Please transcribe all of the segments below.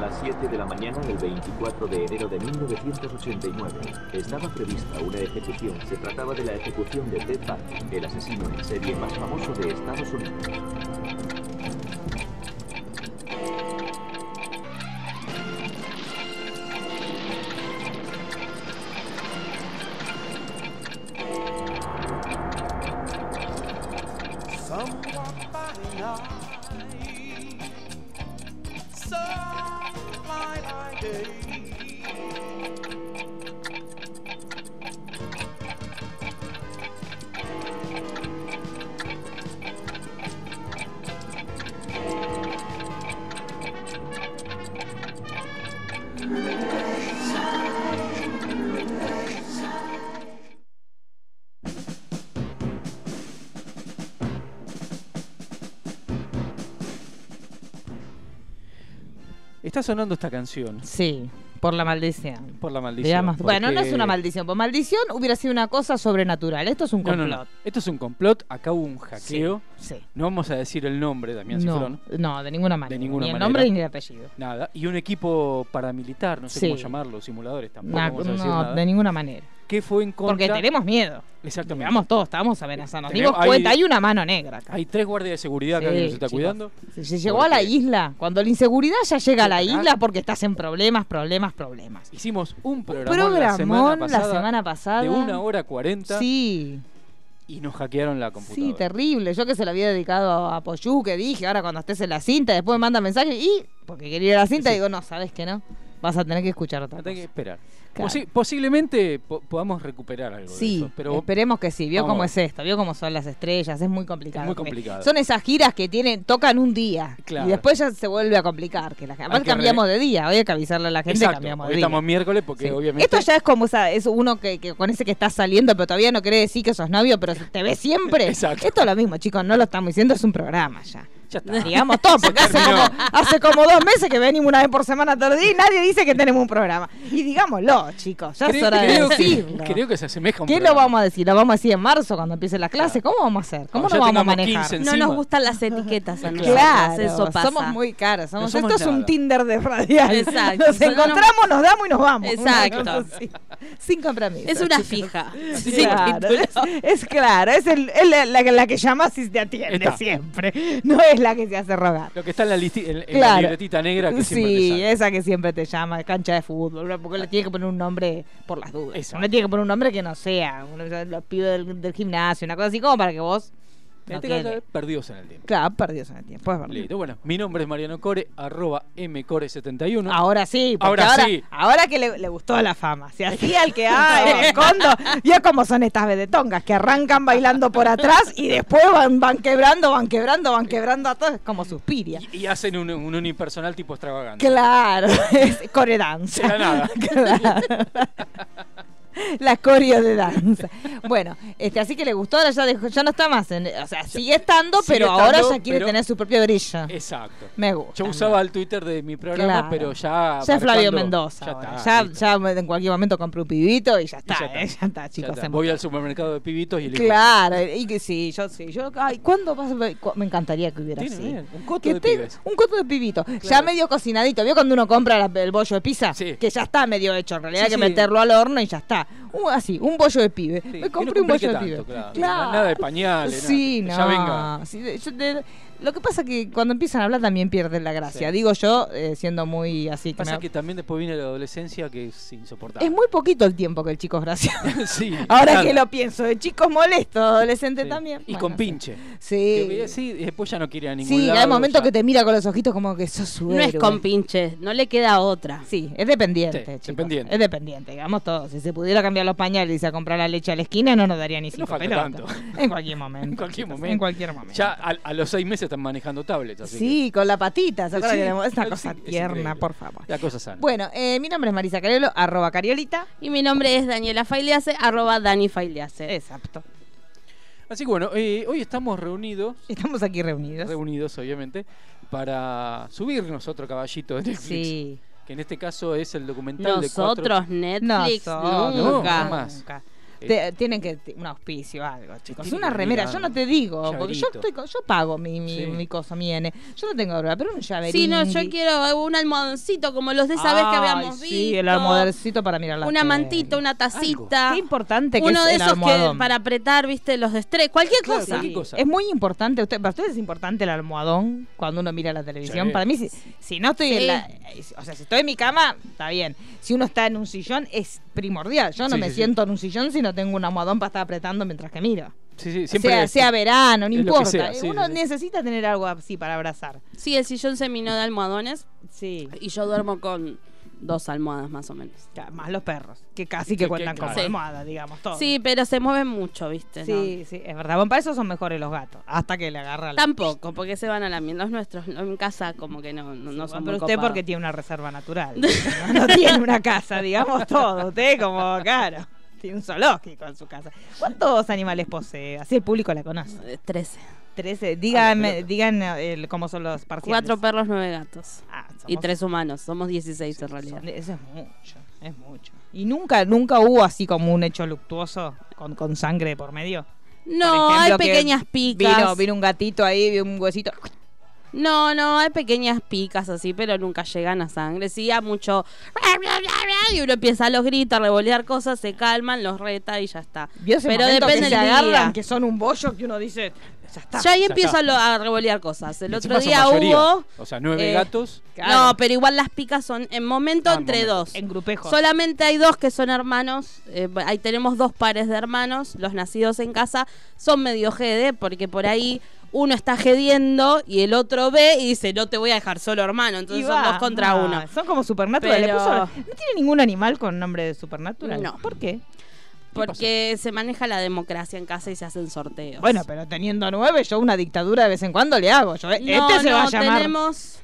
A las 7 de la mañana del 24 de enero de 1989 estaba prevista una ejecución. Se trataba de la ejecución de Ted Bundy, el asesino en serie más famoso de Estados Unidos. Sonando esta canción Sí, por la maldición. por la maldición. Digamos, Bueno, no es una maldición. Por maldición hubiera sido una cosa sobrenatural. Esto es un No, complot. no, no. Esto es un complot. Acá hubo un hackeo. Sí. No vamos a decir el nombre, Damián No, Cifrón. no, de ninguna manera. ninguna ni el manera. nombre ni el apellido. Nada. Y un equipo paramilitar, no sé Sí. cómo llamarlo, simuladores tampoco. Na- vamos a decir no, nada. de ninguna manera. Que fue en contra. Porque tenemos miedo. Exactamente. Digamos todos, estamos amenazando. Nos dimos cuenta, hay una mano negra acá. Hay tres guardias de seguridad acá que nos está chicos. cuidando. Si se llegó a la isla, cuando la inseguridad ya llega a la isla porque estás en problemas, problemas, problemas. Hicimos un programa la semana la semana pasada. De una hora cuarenta. Sí, Y nos hackearon la sí, computadora. terrible. Yo que se lo había dedicado a Poyu, que dije, ahora cuando estés en la cinta, después me manda mensaje y, porque quería ir a la cinta, Sí. digo, no, sabes que no, vas a tener que escuchar otra Hay que esperar. Claro. Posi- posiblemente po- podamos recuperar algo de Sí, eso. Pero esperemos que sí. Vio cómo es esto, vio cómo son las estrellas, es muy complicado. Es muy complicado. Son esas giras que tienen, tocan un día Claro. y después ya se vuelve a complicar. Que la, además que cambiamos de día, hoy hay que avisarle a la gente Exacto. cambiamos Hoy de día. estamos miércoles porque Sí. obviamente. Esto ya es como esa, es uno que, que con ese que estás saliendo, pero todavía no quiere decir que sos novio, pero te ves siempre. Exacto. Esto es lo mismo, chicos, no lo estamos diciendo, es un programa ya. Ya está. Digamos todo, porque hace como, hace como dos meses que venimos una vez por semana día y nadie dice que tenemos un programa. Y digámoslo, chicos, ya es Creo, hora de creo que, decirlo. creo que se asemeja a un ¿Qué lo vamos a decir? ¿Lo vamos a decir en marzo cuando empiece la clase? Claro. ¿Cómo vamos a hacer? ¿Cómo ya vamos a manejar? 15 No nos gustan las etiquetas a nosotros. Claro, eso pasa. somos muy. Somos, No somos esto es un. Tinder de radial. Exacto. Nos encontramos, nos damos y nos vamos. Exacto. Sin compromiso. Es una fija. Claro, es, es claro, es, el, es la, la que- la que llamas y te atiende Está. siempre. No es la que se hace rogar. Lo que está en la, listi- en, en la libretita negra que siempre te Sí, esa que siempre te llama, cancha de fútbol, ¿no? porque le tiene que poner un nombre por las dudas. Uno tiene que poner un nombre que no sea, uno, los pibes del, del gimnasio, una cosa así como para que vos En no este caso, perdidos en el tiempo. Claro, perdidos en el tiempo, es verdad. Listo, bueno, mi nombre es Mariano Core, arroba mcore71. Ahora sí, porque Ahora ahora, sí. ahora que le, le gustó la fama. Se hacía el que, ay, el condo. Ya como son estas vedetongas que arrancan bailando por atrás y después van, van quebrando, van quebrando, van quebrando a todos, es como suspiria. Y, y hacen un, un unipersonal tipo extravagante. Claro, es core la nada. Claro. La coreo de danza. Bueno, este, así que le gustó, ahora ya, dejó- ya no está más. en- o sea, sigue estando, sigue pero ahora ya quiere pero- tener su propio brillo. Exacto. Me gusta. Yo usaba el Twitter de mi programa, Claro. pero ya. Ya es Flavio Mendoza. Ya ahora. está. Ya, ya en cualquier momento compré un pibito y ya está. ya está. eh, Ya está, Ya chicos. está. Voy al supermercado de pibitos y elijo. Claro, y que sí, yo sí. Yo, ay, ¿cuándo vas a- Me encantaría que hubiera Tiene así. bien, un coto Que de te- pibes. Un coto de pibito. Ya medio cocinadito. ¿Vio cuando uno compra el bollo de pizza? Sí. Que ya está medio hecho. En realidad Sí, hay que sí. meterlo al horno y ya está. Un- así, un bollo de pibe. Sí, Me compré no un bollo de complique pibe. tanto, claro. Nada de pañales, nada. Sí, Que no. ya venga. Sí, de- yo de- lo que pasa que cuando empiezan a hablar también pierden la gracia. Sí. Digo yo, eh, siendo muy así. que Pasa me- que también después viene la adolescencia que es insoportable. Es muy poquito el tiempo que el chico es gracioso. sí. Ahora que lo pienso, de chicos molestos, adolescente Sí. también. Y Bueno, con pinche. Sí. Que, sí, y después ya no quiere a ningún Sí, lado. hay momentos que te mira con los ojitos como que sos su No es con pinche, no le queda otra. Sí, es dependiente, Sí, chicos. dependiente. Es dependiente, digamos todos. Si se pudiera cambiar los pañales y irse a comprar la leche a la esquina, no nos daría ni No cinco falta pelotas. tanto. En cualquier momento. En cualquier momento. En cualquier momento. Ya a, a los seis meses están manejando tablets. Así Sí, con la patita, ¿se acuerdan Sí, que Es una sí, cosa tierna, por favor. la cosa sana. Bueno, eh, mi nombre es Marisa Cariolo, arroba Cariolita. Y mi nombre es Daniela Failease, arroba Dani Failease. Exacto. Así que bueno, eh, hoy estamos reunidos, Estamos aquí reunidos. reunidos obviamente, para subirnos otro caballito de Netflix. Sí. Que en este caso es el documental de cuatro... Nosotros, Netflix, Nosotros, No, nunca. Te- tienen que un auspicio algo, chicos. Una remera, yo no te digo, porque yo estoy con- yo pago mi, mi, Sí. mi cosa, mi N. Yo no tengo verdad, pero un llaverito. Sí, no, yo quiero un almohadoncito como los de esa vez que habíamos visto. Sí, el almohadoncito para mirar la Una tele. mantita, una tacita. Qué importante que Uno es de el esos que para apretar, viste, los de estrés. Cualquier Claro, cosa. cualquier cosa. Es muy importante, usted, para ustedes es importante el almohadón cuando uno mira la televisión. Sí. Para mí, si, si no estoy Sí. en la. O sea, si estoy en mi cama, está bien. Si uno está en un sillón, es primordial. Yo no Sí, me sí, sí. siento en un sillón si no tengo un almohadón para estar apretando mientras que miro. Sí, sí, siempre sea, es- sea verano, no importa. sea, sí, uno sí, sí. necesita tener algo así para abrazar. Sí, el sillón se minó de almohadones Sí. y yo duermo con dos almohadas más o menos. Ya, Más los perros, que casi que Que- cuentan que- claro. almohada, digamos, todo. Sí, pero se mueven mucho, viste. Sí, sí, es verdad. Bueno, para eso son mejores los gatos. Hasta que le agarra la. Tampoco, porque se van a la mierda. Los nuestros en casa como que no, no, no son pero muy usted copados. porque tiene una reserva natural. no, no tiene una casa, digamos todo. Usted como, claro, tiene un zoológico en su casa. ¿Cuántos animales posee? Así el público la conoce. Eh, Trece. Trece. Díganme, digan eh, cómo son los parciales. Cuatro perros, nueve gatos. Ah, Y somos- tres humanos. Somos 16 en realidad. son- Eso es mucho, es mucho. ¿Y nunca, nunca hubo así como un hecho luctuoso con, con sangre por medio? No, Por hay ejemplo, pequeñas picas. Vino, vino un gatito ahí, vio un huesito. No, no, hay pequeñas picas así, pero nunca llegan a sangre. Sí, a mucho. Y uno empieza a los gritos, a revolear cosas, se calman, los reta y ya está. ¿Vio ese pero depende que se del agarran, día. que son un bollo que uno dice, ya está. Ahí Ya empiezo a, lo- a revolear cosas. El otro día hubo. O sea, nueve eh, gatos. Claro. No, pero igual las picas son en momento Ah, entre momento. dos. En grupejos. Solamente hay dos que son hermanos. eh, ahí tenemos dos pares de hermanos. Los nacidos en casa son medio GD porque por ahí uno está gediendo y el otro ve y dice, no te voy a dejar solo, hermano. Entonces son dos contra va. uno. Son como Supernatural. Le puso- ¿No tiene ningún animal con nombre de Supernatural? No. ¿Por qué? Porque se maneja la democracia en casa y se hacen sorteos. Bueno, pero teniendo nueve, yo una dictadura de vez en cuando le hago. Yo, no, este se va a llamar. tenemos...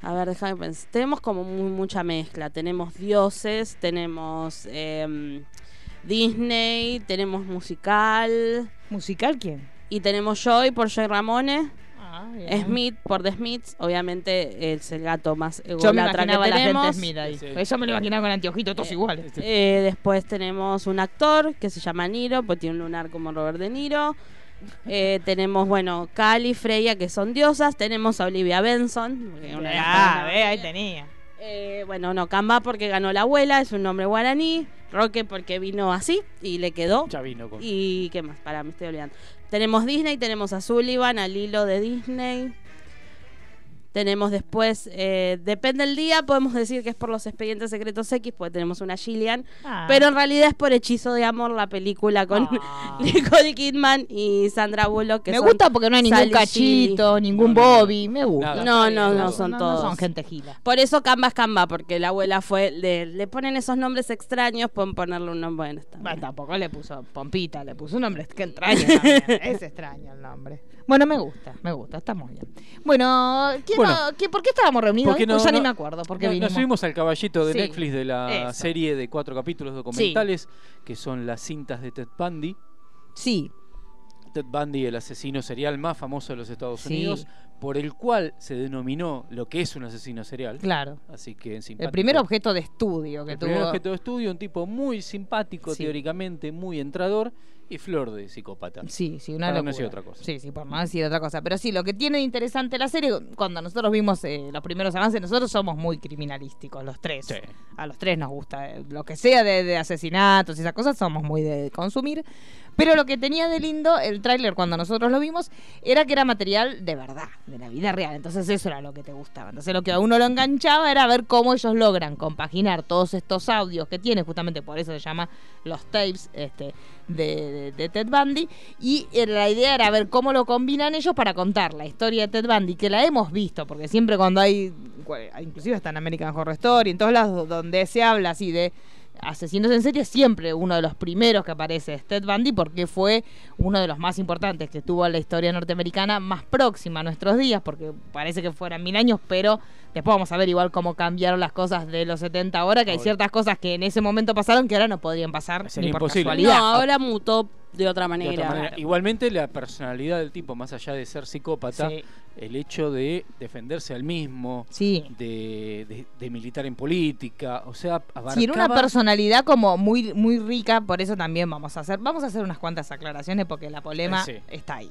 A ver, déjame pensar. Tenemos como mu- mucha mezcla. Tenemos dioses, tenemos em, Disney, tenemos musical ¿Musical quién? Y tenemos Joy por Joy Ramone. Ah. Smith por The Smiths, obviamente es el gato más Yo me ególatra imaginaba que la gente tenemos. Smith ahí. Sí. Eso me lo imaginaba con anteojitos, todos iguales. Eh, después tenemos un actor que se llama Niro, pues tiene un lunar como Robert De Niro. Eh, tenemos, bueno, Cali, Freya, que son diosas. Tenemos a Olivia Benson. una Ah, ve, ahí tenía. Eh, bueno, no, Camba porque ganó la abuela, es un nombre guaraní. Roque porque vino así y le quedó. Ya vino con. Y qué más, para, me estoy olvidando. Tenemos Disney, tenemos a Sullivan, al hilo de Disney. Tenemos después, eh, depende del día, podemos decir que es por los expedientes secretos X, porque tenemos una Gillian. Ah. Pero en realidad es por Hechizo de Amor, la película con Ah. Nicole Kidman y Sandra Bullock. Que me son gusta porque no hay ningún Sally cachito, ningún. Bobby. Me gusta. Nada. No, no, no, son no, todos. son gente gila. Por eso Camba es Camba, porque la abuela fue. Le, le ponen esos nombres extraños, pueden ponerle un nombre. Bueno, está bien. Bueno, tampoco le puso Pompita, le puso un nombre que extraño también. Es extraño el nombre. Bueno, me gusta, me gusta, está muy bien. Bueno, ¿quién Bueno. no- ¿por qué estábamos reunidos? Porque hoy? Pues no- ya ni no- me acuerdo por qué no- vinimos. Nos subimos al caballito de Sí, Netflix de la eso. serie de cuatro capítulos documentales, que son las cintas de Ted Bundy. Sí, Ted Bundy, el asesino serial más famoso de los Estados Sí. Unidos, por el cual se denominó lo que es un asesino serial. claro. Así que El primer objeto de estudio que El tuvo. primer objeto de estudio, un tipo muy simpático Sí. teóricamente, muy entrador y flor de psicópata. Sí, sí, una Para no locura. decir otra cosa. Sí, sí, por no decir otra cosa. Pero sí, lo que tiene de interesante la serie, cuando nosotros vimos eh, los primeros avances, nosotros somos muy criminalísticos, los tres. Sí. A los tres nos gusta. eh, Lo que sea de, de asesinatos y esas cosas, somos muy de consumir. Pero lo que tenía de lindo el tráiler cuando nosotros lo vimos era que era material de verdad, de la vida real. Entonces eso era lo que te gustaba. Entonces lo que a uno lo enganchaba era ver cómo ellos logran compaginar todos estos audios que tiene, justamente por eso se llama los tapes este, de, de- Ted Bundy. Y eh, la idea era ver cómo lo combinan ellos para contar la historia de Ted Bundy, que la hemos visto, porque siempre cuando hay, inclusive está en American Horror Story, en todos lados donde se habla así de asesinos en serie, siempre uno de los primeros que aparece es Ted Bundy, porque fue uno de los más importantes que tuvo la historia norteamericana más próxima a nuestros días, porque parece que fueran mil años, pero después vamos a ver igual cómo cambiaron las cosas de los 70 ahora, que hay ciertas cosas que en ese momento pasaron que ahora no podrían pasar Sería ni por imposible. No, casualidad. ahora mutó de otra de manera. otra manera. Igualmente la personalidad del tipo, más allá de ser psicópata, Sí. El hecho de defenderse al mismo, Sí. de, de- de militar en política, o sea, abarcaba... Tiene una personalidad como muy muy rica, por eso también vamos a hacer vamos a hacer unas cuantas aclaraciones porque la polema sí. está ahí.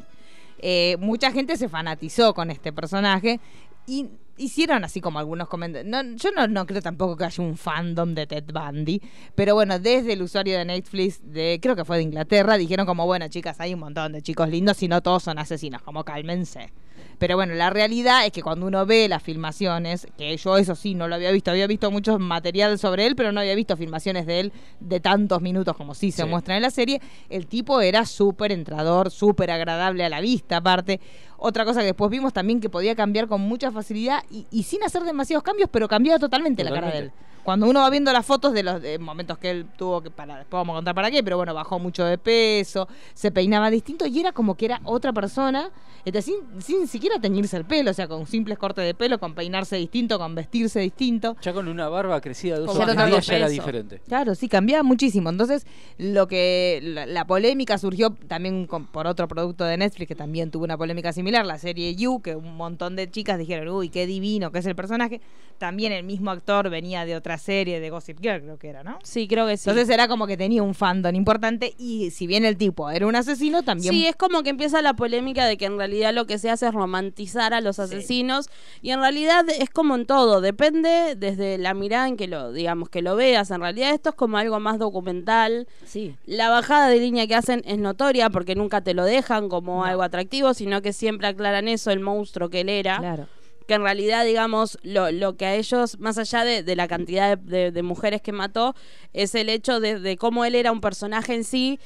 Eh, mucha gente se fanatizó con este personaje y hicieron así como algunos comentarios. No, yo no, no creo tampoco que haya un fandom de Ted Bundy, pero bueno, desde el usuario de Netflix, de creo que fue de Inglaterra, dijeron como, bueno, chicas, hay un montón de chicos lindos y no todos son asesinos, como cálmense. Pero bueno, la realidad es que cuando uno ve las filmaciones, que yo eso sí no lo había visto, había visto mucho material sobre él, pero no había visto filmaciones de él de tantos minutos como sí se Sí. muestra en la serie, el tipo era súper entrador, súper agradable a la vista aparte. Otra cosa que después vimos también que podía cambiar con mucha facilidad y, y sin hacer demasiados cambios, pero cambiaba totalmente, la cara de él. Cuando uno va viendo las fotos de los de momentos que él tuvo que para después vamos a contar para qué, pero bueno, bajó mucho de peso, se peinaba distinto y era como que era otra persona, este, sin, sin siquiera teñirse el pelo, o sea, con simples cortes de pelo, con peinarse distinto, con vestirse distinto. Ya con una barba crecida de dos o tres otro días ya era diferente. Claro, sí, cambiaba muchísimo. Entonces, lo que la, la polémica surgió también con- por otro producto de Netflix que también tuvo una polémica similar, la serie You, que un montón de chicas dijeron, uy, qué divino que es el personaje. También el mismo actor venía de otra serie, de Gossip Girl, creo que era, ¿no? Sí, creo que sí. Entonces era como que tenía un fandom importante y si bien el tipo era un asesino, también... Sí, es como que empieza la polémica de que en realidad lo que se hace es romantizar a los asesinos y en realidad es como en todo, depende desde la mirada en que lo, digamos, que lo veas. En realidad esto es como algo más documental. Sí. La bajada de línea que hacen es notoria porque nunca te lo dejan como algo atractivo, sino que siempre aclaran eso, el monstruo que él era. Claro. Que en realidad, digamos, lo, lo que a ellos, más allá de, de la cantidad de, de- de mujeres que mató, es el hecho de, de cómo él era un personaje en sí.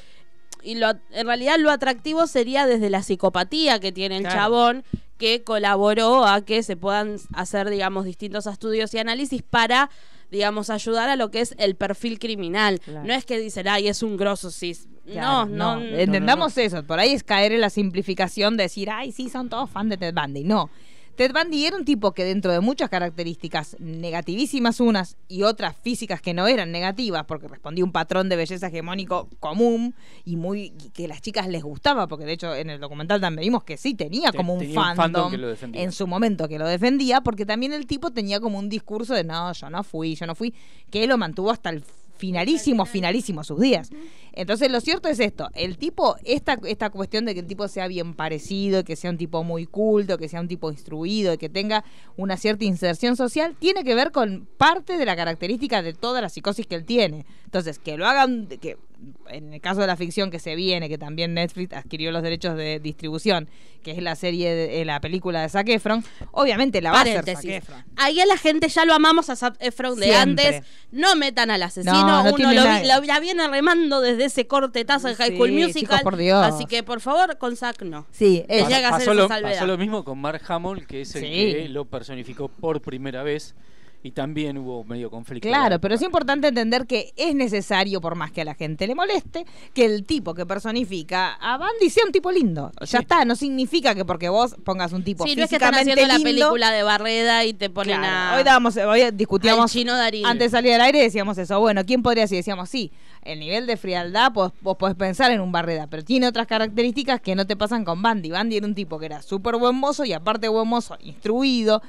Y lo, en realidad lo atractivo sería desde la psicopatía que tiene el Claro. chabón, que colaboró a que se puedan hacer, digamos, distintos estudios y análisis para digamos, ayudar a lo que es el perfil criminal. Claro. No es que dicen, ay, es un grosso cis. Claro, no, no, Entendamos eso. Por ahí es caer en la simplificación de decir, ay, sí, son todos fans de Ted Bundy. No. Ted Bundy era un tipo que dentro de muchas características negativísimas unas y otras físicas que no eran negativas porque respondía a un patrón de belleza hegemónico común y muy y que a las chicas les gustaba porque de hecho en el documental también vimos que sí tenía Te- como un tenía un fandom, fandom que lo defendía. en su momento que lo defendía porque también el tipo tenía como un discurso de no, yo no fui, yo no fui, que él lo mantuvo hasta el finalísimo, finalísimo sus días. Entonces, lo cierto es esto, el tipo, esta, esta cuestión de que el tipo sea bien parecido, que sea un tipo muy culto, que sea un tipo instruido, que tenga una cierta inserción social, tiene que ver con parte de la característica de toda la psicosis que él tiene. Entonces, que lo hagan, que en el caso de la ficción que se viene, que también Netflix adquirió los derechos de distribución, que es la serie, de, eh, la película de Zac Efron, obviamente la va a hacer Zac. Efron. Ahí a la gente ya lo amamos a Zac Efron de Siempre. antes. No metan al asesino. No, no Uno lo, vi- la viene remando desde ese corte taza en High Sí, School chicos, Musical. por Dios. Así que, por favor, con Zac no. Sí, es- pasó, lo, salvedad. pasó lo mismo con Mark Hamill, que es el Sí. que lo personificó por primera vez y también hubo medio conflicto. Claro, pero es importante entender que es necesario, por más que a la gente le moleste, que el tipo que personifica a Bandy sea un tipo lindo. Ya Sí. está, no significa que porque vos pongas un tipo Sí, no es que están físicamente haciendo la lindo- película de Barreda y te ponen Claro, a. Hoy, dábamos, hoy discutíamos chino Darín. antes de salir al aire y decíamos eso. Bueno, ¿quién podría decir? Decíamos, sí, el nivel de frialdad, vos, vos podés pensar en un Barreda, pero tiene otras características que no te pasan con Bandy. Bandy era un tipo que era súper buen mozo y aparte buen mozo, instruido,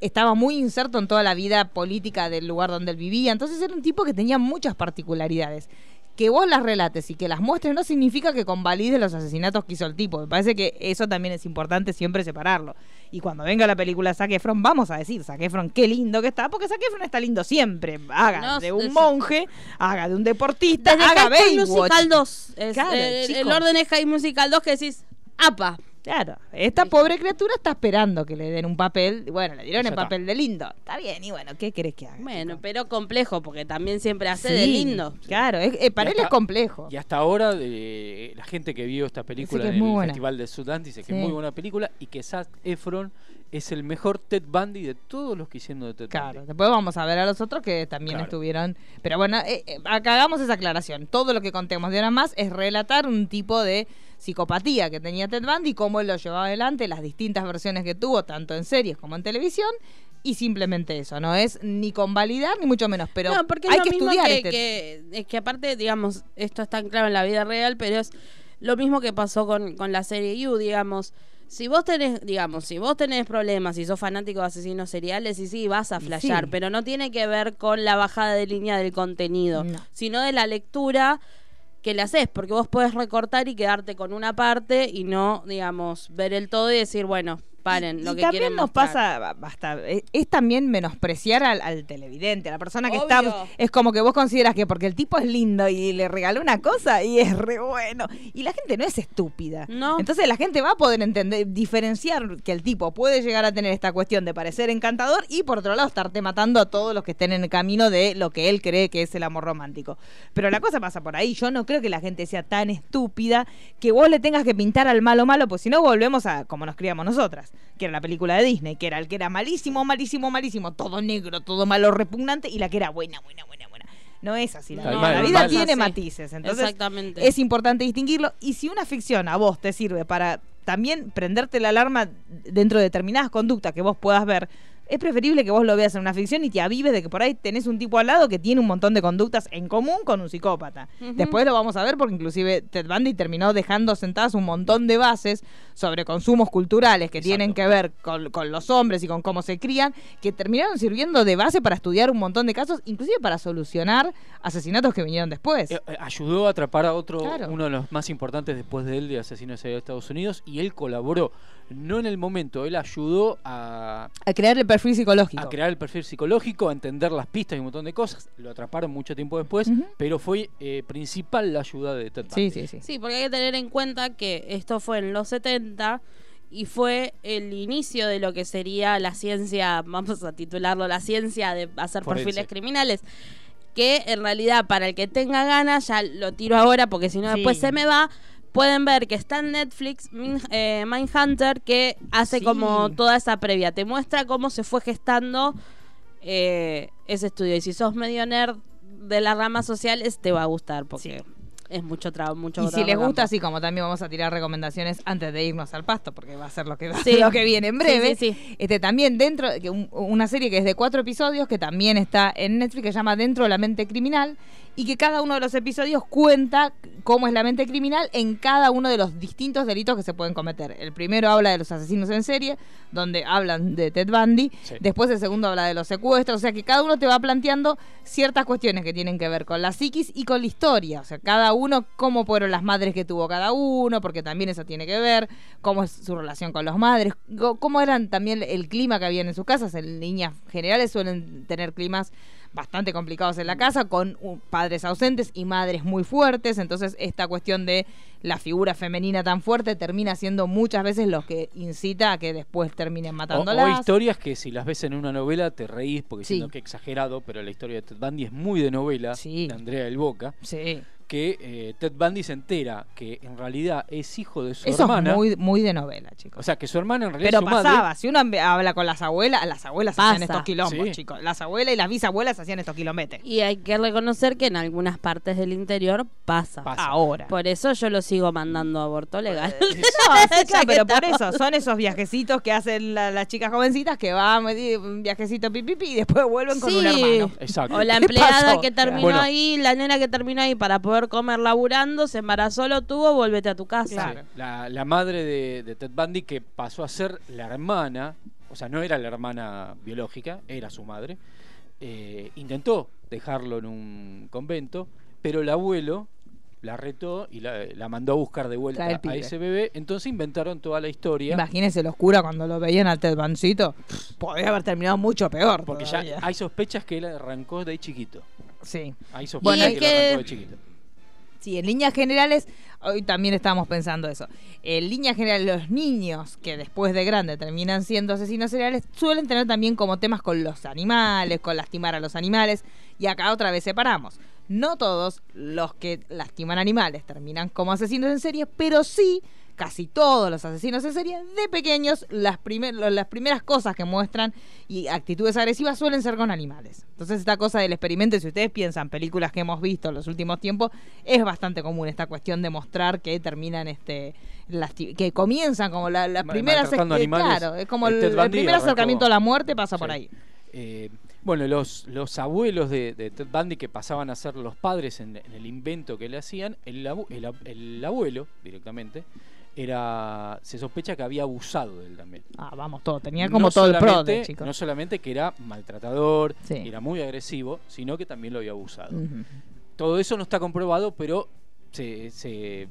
estaba muy inserto en toda la vida política del lugar donde él vivía. Entonces era un tipo que tenía muchas particularidades. Que vos las relates y que las muestres no significa que convalides los asesinatos que hizo el tipo. Me parece que eso también es importante siempre separarlo. Y cuando venga la película Zac Efron, vamos a decir, Zac Efron, qué lindo que está, porque Zac Efron está lindo siempre. Haga No, de un monje, haga de un deportista, Desde haga High. Musical 2. Es, Claro, eh, el orden es High Musical 2 que decís, apa. Claro, esta pobre criatura está esperando que le den un papel. Bueno, le dieron el papel de lindo. Está bien, y bueno, ¿qué querés que haga? Bueno, pero complejo porque también siempre hace Sí, de lindo. Claro, es- eh, para Y él es hasta- complejo. Y hasta ahora eh, la gente que vio esta película que es en muy el buena. Festival de Sudán dice que Sí. es muy buena película y que Zac Efron es el mejor Ted Bundy de todos los que hicieron de Ted Claro, Bundy. después vamos a ver a los otros que también Claro. estuvieron. Pero bueno, eh, eh, acá hagamos esa aclaración. Todo lo que contemos de ahora más es relatar un tipo de psicopatía que tenía Ted Bundy, cómo él lo llevaba adelante, las distintas versiones que tuvo, tanto en series como en televisión. Y simplemente eso, no es ni convalidar ni mucho menos, pero no, porque es hay lo que mismo estudiar que, este que- es que aparte, digamos, esto es tan claro en la vida real, pero es Lo mismo que pasó con, con la serie You, digamos. Si vos tenés, digamos, si vos tenés problemas, si sos fanático de asesinos seriales, y sí, vas a flashear, sí. pero no tiene que ver con la bajada de línea del contenido, No. sino de la lectura que le haces, porque vos podés recortar y quedarte con una parte y no, digamos, ver el todo y decir, bueno, paren, lo y que también nos mostrar. pasa basta es, es también menospreciar al, al televidente a la persona que Obvio. está es como que vos consideras que porque el tipo es lindo y le regaló una cosa y es re bueno y la gente no es estúpida No. entonces la gente va a poder entender diferenciar que el tipo puede llegar a tener esta cuestión de parecer encantador y por otro lado estarte matando a todos los que estén en el camino de lo que él cree que es el amor romántico pero la cosa pasa por ahí yo no creo que la gente sea tan estúpida que vos le tengas que pintar al malo malo pues si no volvemos a como nos criamos nosotras que era la película de Disney, que era el que era malísimo, malísimo, malísimo, todo negro, todo malo, repugnante, y la que era buena, buena, buena, buena. No es así. La, vida. la vida mal. tiene Así. matices. Entonces, Exactamente. es importante distinguirlo. Y si una ficción a vos te sirve para también prenderte la alarma dentro de determinadas conductas que vos puedas ver, es preferible que vos lo veas en una ficción y te avives de que por ahí tenés un tipo al lado que tiene un montón de conductas en común con un psicópata. Después lo vamos a ver porque inclusive Ted Bundy terminó dejando sentadas un montón de bases sobre consumos culturales que tienen que ver con, con los hombres y con cómo se crían, que terminaron sirviendo de base para estudiar un montón de casos, inclusive para solucionar asesinatos que vinieron después. Eh, eh, ayudó a atrapar a otro, Claro. uno de los más importantes después de él, de asesinos de Estados Unidos, y él colaboró, no en el momento, él ayudó a, A crear el perfil psicológico. a crear el perfil psicológico, a entender las pistas y un montón de cosas. Lo atraparon mucho tiempo después, pero fue eh, principal la ayuda de Ted Bundy. Sí, sí, sí. Sí, porque hay que tener en cuenta que esto fue en los 70 y fue el inicio de lo que sería la ciencia, vamos a titularlo, la ciencia de hacer Forense. perfiles criminales. Que en realidad, para el que tenga ganas, ya lo tiro ahora porque si no Sí. después se me va. Pueden ver que está en Netflix Min- eh, Mindhunter que hace Sí. como toda esa previa. Te muestra cómo se fue gestando eh, ese estudio. Y si sos medio nerd de las ramas sociales, te va a gustar porque es mucho trabajo. Mucho Y si les gusta, así como también vamos a tirar recomendaciones antes de irnos al pasto, porque va a ser lo que, Sí. lo que viene en breve. Sí, sí, sí. Este también dentro, un- una serie que es de cuatro episodios, que también está en Netflix, que se llama Dentro de la mente criminal, y que cada uno de los episodios cuenta cómo es la mente criminal en cada uno de los distintos delitos que se pueden cometer. El primero habla de los asesinos en serie, donde hablan de Ted Bundy, Sí. después el segundo habla de los secuestros, o sea que cada uno te va planteando ciertas cuestiones que tienen que ver con la psiquis y con la historia, o sea, cada uno, cómo fueron las madres que tuvo cada uno, porque también eso tiene que ver, cómo es su relación con los madres, cómo eran también el clima que habían en sus casas, en líneas generales suelen tener climas bastante complicados en la casa, con padres ausentes y madres muy fuertes, entonces esta cuestión de la figura femenina tan fuerte termina siendo muchas veces lo que incita a que después terminen O, matándolas. o historias que si las ves en una novela te reís porque Sí. siento que exagerado, pero la historia de Ted Bundy es muy de novela, Sí. de Andrea del Boca, Sí. Que eh, Ted Bundy se entera que en realidad es hijo de su Eso hermana. es muy, muy de novela, chicos. O sea, que su hermana en realidad Pero es su pasaba, madre. si uno habla con las abuelas, las abuelas Pasa. hacían estos quilombos, Sí. chicos. Las abuelas y las bisabuelas hacían estos kilómetros. Y hay que reconocer que en algunas partes del interior pasa. Pasa. Ahora. Por eso yo lo sigo mandando a aborto legal. No, sí, claro, pero por eso son esos viajecitos que hacen la- las chicas jovencitas que van un viajecito pipipi y después vuelven con un hermano. Exacto. O la ¿Qué empleada pasó? que terminó Bueno. ahí, la nena que terminó ahí para poder comer laburando, se embarazó, lo tuvo, vuélvete a tu casa. Claro. Sí, La, la madre de, de Ted Bundy que pasó a ser la hermana, o sea, no era la hermana biológica, era su madre, eh, intentó dejarlo en un convento, pero el abuelo la retó y la, la mandó a buscar de vuelta a ese bebé, entonces inventaron toda la historia. Imagínense los curas cuando lo veían al Ted Bancito. Podría haber terminado mucho peor. Porque todavía. ya hay sospechas que él arrancó de chiquito. Sí. Hay sospechas que, que- lo arrancó de chiquito. Sí, en líneas generales, hoy también estábamos pensando eso. En líneas generales, los niños que después de grande terminan siendo asesinos seriales suelen tener también como temas con los animales, con lastimar a los animales. Y acá otra vez separamos. No todos los que lastiman animales terminan como asesinos en serie, pero sí casi todos los asesinos en serie de pequeños, las, primer- las primeras cosas que muestran y actitudes agresivas suelen ser con animales. Entonces esta cosa del experimento, si ustedes piensan películas que hemos visto en los últimos tiempos, es bastante común esta cuestión de mostrar que terminan este lasti- que comienzan como la, la Ma- primera maltratando eh, animales. claro, es como El el, primer acercamiento a la muerte pasa por ahí. Eh, Bueno, los, los abuelos de, de Ted Bundy que pasaban a ser los padres en, en el invento que le hacían, el, abu- el ab- el abuelo directamente era se sospecha que había abusado de él también. Ah, vamos, todo. Tenía como No todo el pro de. No solamente que era maltratador, Sí. era muy agresivo, sino que también lo había abusado. Todo eso no está comprobado, pero se, se-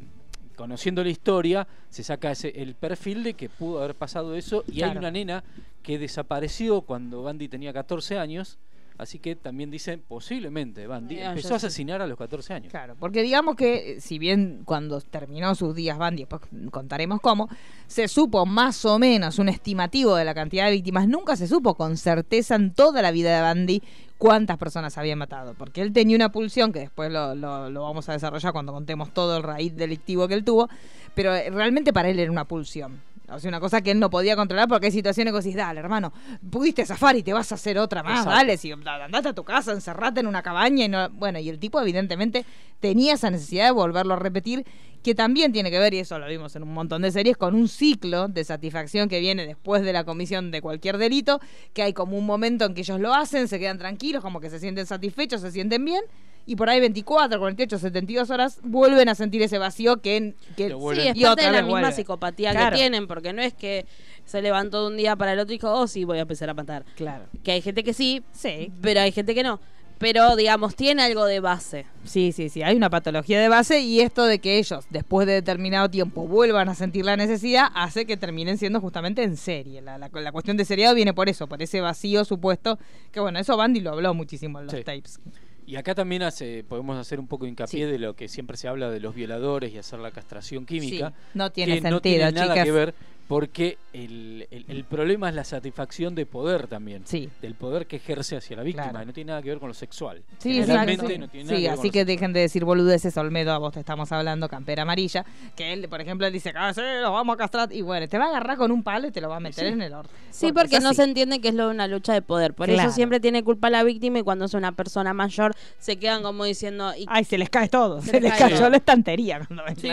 conociendo la historia, se saca ese, el perfil de que pudo haber pasado eso. Y hay una nena que desapareció cuando Bandy tenía 14 años. Así que también dicen, posiblemente, Bandy Eh, empezó a asesinar a los 14 años. Claro, porque digamos que eh, si bien cuando terminó sus días Bandy, después contaremos cómo, se supo más o menos un estimativo de la cantidad de víctimas, nunca se supo con certeza en toda la vida de Bandy cuántas personas había matado, porque él tenía una pulsión, que después lo, lo- lo vamos a desarrollar cuando contemos todo el raíz delictivo que él tuvo, pero eh, realmente para él era una pulsión. O sea, una cosa que él no podía controlar porque hay situaciones que decís, dale, hermano, pudiste zafar y te vas a hacer otra más, Exacto. dale, si andate a tu casa, encerrate en una cabaña y no... Bueno, y el tipo evidentemente tenía esa necesidad de volverlo a repetir, que también tiene que ver, y eso lo vimos en un montón de series, con un ciclo de satisfacción que viene después de la comisión de cualquier delito, que hay como un momento en que ellos lo hacen, se quedan tranquilos, como que se sienten satisfechos, se sienten bien, y por ahí 24, 48, 72 horas vuelven a sentir ese vacío que... que Lo Sí, es y parte otra de la misma vuelve. psicopatía Claro. que tienen, porque no es que se levantó de un día para el otro y dijo, oh, sí, voy a empezar a matar. Claro. Que hay gente que sí, Sí. pero hay gente que no. Pero, digamos, tiene algo de base. Sí, sí, sí, hay una patología de base y esto de que ellos, después de determinado tiempo, vuelvan a sentir la necesidad, hace que terminen siendo justamente en serie. La, la- la cuestión de seriado viene por eso, por ese vacío supuesto, que bueno, eso Bandy lo habló muchísimo en los Sí. tapes. Y acá también hace, podemos hacer un poco hincapié Sí. de lo que siempre se habla de los violadores y hacer la castración química. Sí, no tiene que no sentido, tiene nada chicas. que ver porque el, el- el problema es la satisfacción de poder también. Sí. Del poder que ejerce hacia la víctima. Claro. y No tiene nada que ver con lo sexual. Sí, exacto. no tiene nada Sí, que ver así que dejen de decir boludeces, Olmedo, a vos te estamos hablando, campera amarilla, que él, por ejemplo, él dice, ah, sí, lo vamos a castrar, y bueno, te va a agarrar con un palo y te lo va a meter en el horno. Sí, porque no se entiende que es lo de una lucha de poder. Por Claro. eso siempre tiene culpa la víctima y cuando es una persona mayor se quedan como diciendo... Y Ay, se les cae todo. Se, Se les les cae cayó la estantería cuando ven Sí.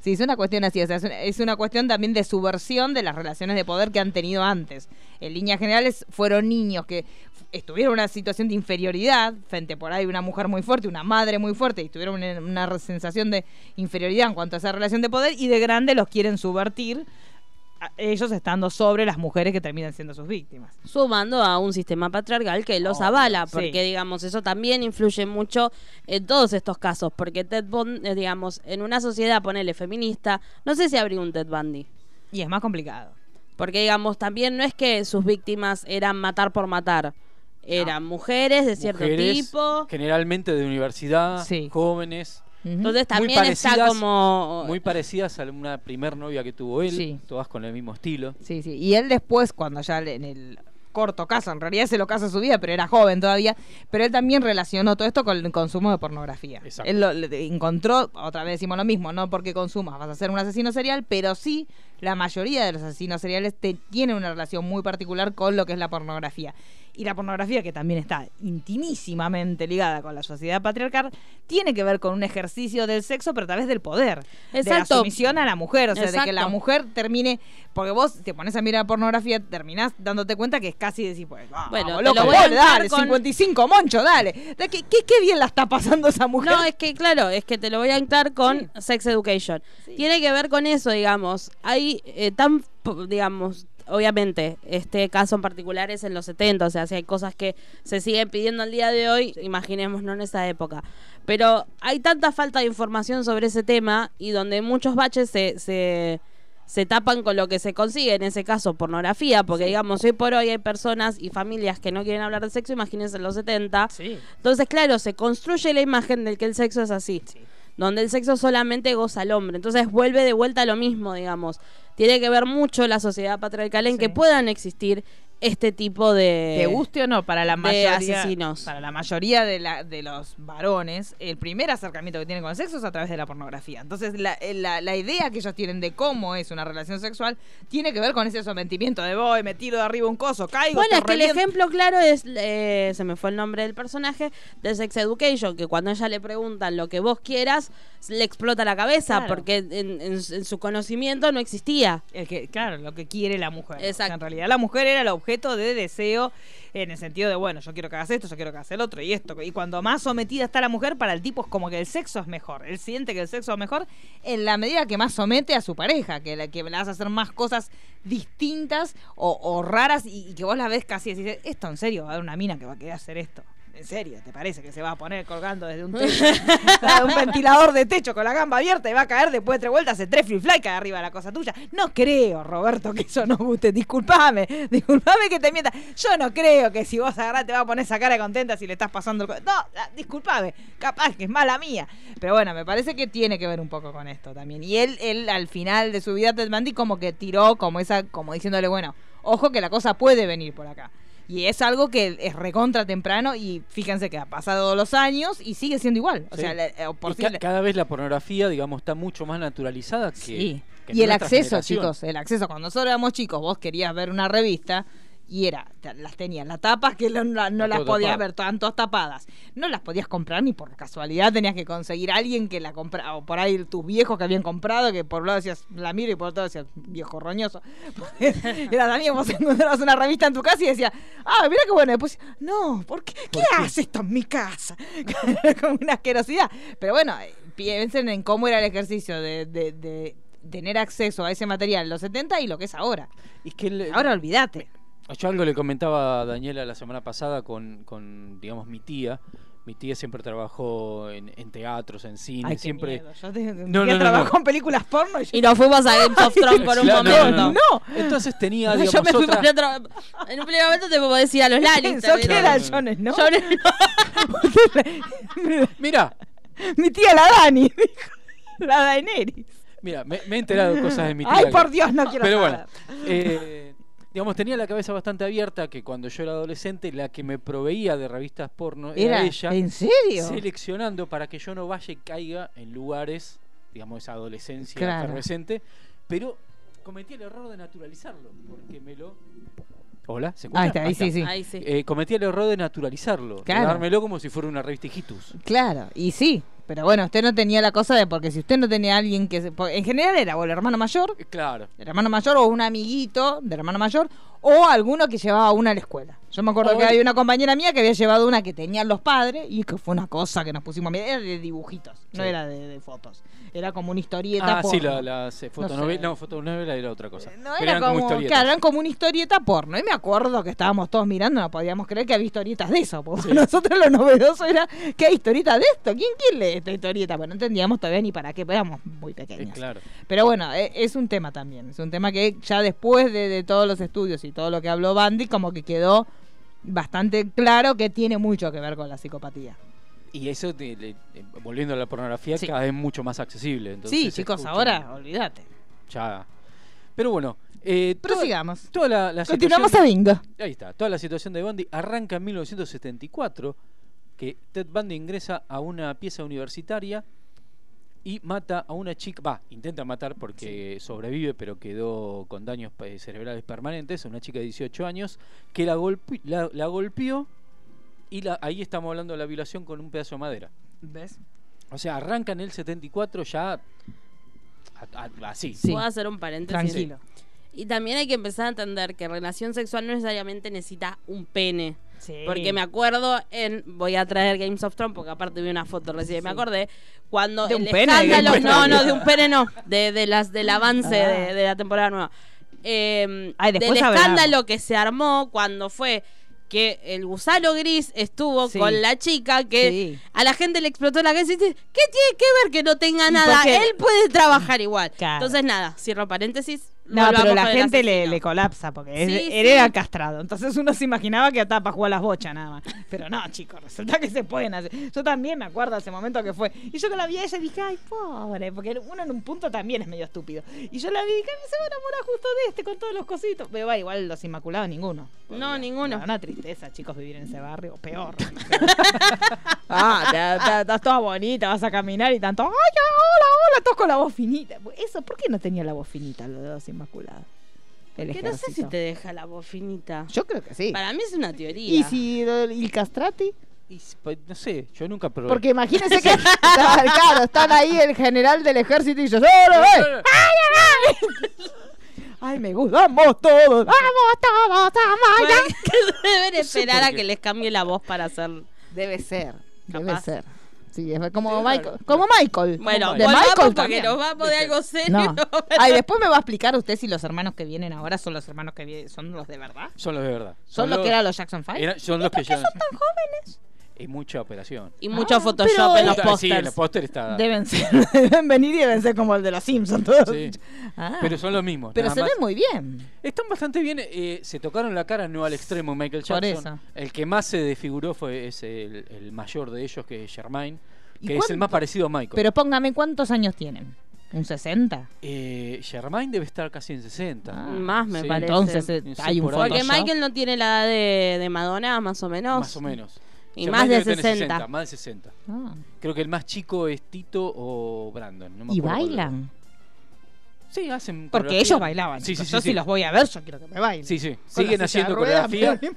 Sí, es una cuestión así. O sea, es una, es una cuestión también de subversión de las relaciones de poder que han tenido antes. En líneas generales, fueron niños que estuvieron en una situación de inferioridad frente por ahí una mujer muy fuerte, una madre muy fuerte, y tuvieron una, sensación de inferioridad en cuanto a esa relación de poder, y de grande los quieren subvertir, ellos estando sobre las mujeres que terminan siendo sus víctimas. sumando a un sistema patriarcal que los Obvio, avala, sí. porque digamos, eso también influye mucho en todos estos casos, porque Ted Bundy, eh, digamos, en una sociedad, ponele feminista, no sé si habría un Ted Bundy. Y es más complicado. Porque, digamos, también no es que sus víctimas eran matar por matar. Eran mujeres de cierto Mujeres, tipo. Generalmente de universidad, Sí. jóvenes. Entonces también está como... Muy parecidas a una primer novia que tuvo él, Sí. todas con el mismo estilo. Sí, sí. Y él después, cuando ya en el corto caso, en realidad se lo casa su vida, pero era joven todavía, pero él también relacionó todo esto con el consumo de pornografía. Exacto. Él lo, encontró, otra vez decimos lo mismo, no porque consumas vas a ser un asesino serial, pero sí la mayoría de los asesinos seriales te- tienen una relación muy particular con lo que es la pornografía. Y la pornografía, que también está intimísimamente ligada con la sociedad patriarcal, tiene que ver con un ejercicio del sexo, pero a través del poder. De la Exacto. sumisión a la mujer. O sea, de que la Exacto. mujer termine. Porque vos te pones a mirar pornografía, terminás dándote cuenta que es casi decir, pues, ah, Bueno, loco, lo voy a dale, dale, con- 55, moncho, dale. ¿Qué, qué bien la está pasando esa mujer? No, es que claro, es que te lo voy a entrar con Sex Education. Tiene que ver con eso, digamos. Hay eh, tan, digamos, obviamente, este caso en particular es en los 70, o sea, si hay cosas que se siguen pidiendo al día de hoy, imaginémonos en esa época. Pero hay tanta falta de información sobre ese tema y donde muchos baches se, se, se tapan con lo que se consigue, en ese caso pornografía, porque digamos, hoy por hoy hay personas y familias que no quieren hablar de sexo, imagínense en los 70. Sí. Entonces, claro, se construye la imagen del que el sexo es así. Donde el sexo solamente goza al hombre. Entonces vuelve de vuelta a lo mismo, digamos. Tiene que ver mucho la sociedad patriarcal en Sí. que puedan existir este tipo de... Te guste o no, para la de mayoría, asesinos. para la mayoría de, la, de los varones, el primer acercamiento que tienen con el sexo es a través de la pornografía. Entonces, la, eh, la, la idea que ellos tienen de cómo es una relación sexual tiene que ver con ese sometimiento de voy, me tiro de arriba un coso, caigo. Bueno, es que el reviento". ejemplo claro es, eh, se me fue el nombre del personaje, de Sex Education, que cuando ella le preguntan lo que vos quieras, le explota la cabeza, Claro. porque en, en- en su conocimiento no existía. El que, claro, lo que quiere la mujer. O sea, Exacto. en realidad la mujer era el objeto de deseo en el sentido de, bueno, yo quiero que hagas esto, yo quiero que hagas el otro y esto. Y cuando más sometida está la mujer, para el tipo es como que el sexo es mejor. Él siente que el sexo es mejor en la medida que más somete a su pareja, que, la, que le a hacer más cosas distintas o, raras y, y que vos la ves casi y decís, esto en serio, va a haber una mina que va a querer hacer esto. En serio, ¿te parece que se va a poner colgando desde un ventilador de techo con la gamba abierta y va a caer después de tres vueltas, hace tres flip fly cae arriba la cosa tuya? No creo, Roberto, que eso nos guste. Disculpame, disculpame que te mienta. Yo no creo que si vos agarrás te va a poner esa cara contenta si le estás pasando el... No, disculpame, capaz que es mala mía. Pero bueno, me parece que tiene que ver un poco con esto también. Y él, él al final de su vida, Ted Bundy, como que tiró como esa, como diciéndole, bueno, ojo que la cosa puede venir por acá. Y es algo que es recontra temprano y fíjense que ha pasado los años y sigue siendo igual. O Sí. sea, eh, por ca- cada vez la pornografía, digamos, está mucho más naturalizada que. Sí. que Y el acceso, generación. chicos, el acceso. Cuando nosotros éramos chicos, vos querías ver una revista y era, las tenías, las tapas que no, las podías tapado. ver, estaban todas tapadas. No las podías comprar ni por casualidad, tenías que conseguir a alguien que la comprara, o por ahí tus viejos que habían comprado, que por un lado decías, la miro y por otro lado decías, viejo roñoso. era también vos encontrabas una revista en tu casa y decías, ah, mira qué bueno. Después, no, ¿por qué? ¿Qué, hace esto en mi casa? Como una asquerosidad. Pero bueno, eh, piensen en cómo era el ejercicio de, de- de tener acceso a ese material en los 70 y lo que es ahora. Es que el- Ahora olvídate. Yo algo le comentaba a Daniela la semana pasada con, con digamos, mi tía. Mi tía siempre trabajó en, en teatros, en cine, Ay, qué siempre. miedo. Yo te, No, yo no, no, trabajo no. en películas porno y yo- Y nos fuimos a Games of Thrones por un Claro, momento. no, no. Entonces tenía, Yo digamos, me fui otra- para otro. En un primer momento te puedo decir a los Lannister. Pensó que era Jon Snow. Jon Snow. Mira, Mi tía la Dani, dijo. La Daenerys. mira, me, me he enterado de cosas de mi tía. Ay, que- por Dios, no quiero Pero saber. bueno, eh, digamos, tenía la cabeza bastante abierta que cuando yo era adolescente, la que me proveía de revistas porno era, Era, ella, ¿En serio? seleccionando para que yo no vaya y caiga en lugares, digamos, esa adolescencia Claro. efervescente, pero cometí el error de naturalizarlo, porque me lo... Hola, ¿se escucha? Ahí está, ahí sí, sí. Ahí sí. Eh, cometí el error de naturalizarlo, Claro. de dármelo como si fuera una revista hijitus. Claro, y sí. Pero bueno, usted no tenía la cosa de porque si usted no tenía a alguien que... se- en general era o el hermano mayor, Claro. el hermano mayor o un amiguito del hermano mayor o alguno que llevaba una a la escuela. Yo me acuerdo que había una compañera mía que había llevado una que tenían los padres y que fue una cosa que nos pusimos a mirar. Era de dibujitos, no Sí. era de, de fotos. Era como una historieta Ah, sí, porno. la, las eh, sé. fotonovela, no, fotonovela era otra cosa. No, Pero era eran como, historietas. claro, eran como una historieta porno. Y me acuerdo que estábamos todos mirando, no podíamos creer que había historietas de eso. Porque Sí. nosotros lo novedoso era que hay historietas de esto. ¿Quién, quién lee esta historieta? Bueno, no entendíamos todavía ni para qué, pero éramos muy Eh, pequeños. claro. Pero bueno, e- es un tema también. Es un tema que ya después de, de todos los estudios y todo lo que habló Bandy, como que quedó bastante claro que tiene mucho que ver con la psicopatía. Y eso, te- le- eh, volviendo a la pornografía, Sí. cada vez mucho más accesible. entonces sí, chicos, escucha ahora olvídate. Ya. Pero bueno, eh, toda, la, la Continuamos a bingo. Ahí está, toda la situación de Bundy arranca en 1974, que Ted Bundy ingresa a una pieza universitaria y mata a una chica, va, intenta matar porque sobrevive, pero quedó con daños eh, cerebrales permanentes, a una chica de 18 años, que la, golpe- la, la golpeó y la, ahí estamos hablando de la violación con un pedazo de madera. ¿Ves? O sea, arranca en el 74 ya a- a- así. Sí. Puedo hacer un paréntesis. Tranquilo. Y también hay que empezar a entender que relación sexual no necesariamente necesita un pene. Porque me acuerdo en. Voy a traer Games of Thrones porque aparte vi una foto recién. Me acordé cuando. ¿De un el pene de escándalo. Of No, no, de un pene no. De, de las, del avance Ah. de, de la temporada nueva. Eh, Ay, del escándalo que se armó cuando fue que el gusano gris estuvo Sí. con la chica que Sí. a la gente le explotó la cabeza y dice, ¿qué tiene que ver que no tenga ¿Y nada? Él puede trabajar igual. Claro. Entonces nada, cierro paréntesis. No, pero la gente le, le colapsa porque Sí, era castrado. Entonces uno se imaginaba que para jugar las bochas nada más. Pero no, chicos, resulta que se pueden hacer. Yo también me acuerdo ese momento que fue. Y yo que la vi a ella dije, ay, pobre, porque uno en un punto también es medio estúpido. Y yo la vi y dije, "Ay, se va a enamorar justo de este con todos los cositos. Pero va, igual los inmaculados ninguno. No, ninguno. Una tristeza, chicos, vivir en ese barrio. Peor. ah, estás toda bonita, vas a caminar y tanto, ay, hola, hola, todos con la voz finita. Eso, ¿por qué no tenía la voz finita los dos inmaculados? El Que no sé si te deja la voz finita. Yo creo que sí. Para mí es una teoría. ¿Y si el el castrati? Y pues, no sé, yo nunca probé. Porque imagínense que está- claro, están ahí el general del ejército y yo, ¡Solo, eh! ¡Ay, ay, ay! Ay, me gustamos todos. Vamos todos a Maya. deben esperar a que les cambie la voz para hacer. Debe ser. Debe ser. Es como, Sí, Michael, claro. como Michael. Bueno, de Michael porque también. nos vamos de algo serio. No. Ay, después me va a explicar usted si los hermanos que vienen ahora son los hermanos que vienen, son los de verdad. Son los de verdad. Son los que eran los Jackson Five. Era- son los que ya. son tan jóvenes? Es mucha operación. Y mucho Ah, Photoshop en los Está- Sí, en pósters. los póster está. Deben ser, deben venir y deben ser como el de los Simpsons todos. Sí. Ah, Pero son los mismos. pero se más. ven muy bien. Están bastante bien. eh, se tocaron la cara, no al extremo Michael Por Jackson. eso. El que más se desfiguró fue es el, el mayor de ellos, que es Germain, ¿Y que es el más parecido a Michael. Pero póngame cuántos años tienen. ¿Un 60? Eh, Germain debe estar casi en 60. Ah. Más me Sí. parece. Entonces eh, Sí, hay un. Porque. Michael no tiene la edad de, de Madonna, más o menos. Más o menos. Y Germain más de debe tener 60. Más de 60. Ah. Creo que el más chico es Tito o Brandon. no me ¿Y bailan? Sí, hacen. Porque ellos bailaban. Sí, sí. Yo sí. si los voy a ver, yo quiero que me bailen. Sí, sí. Con Siguen haciendo ruedas, coreografía.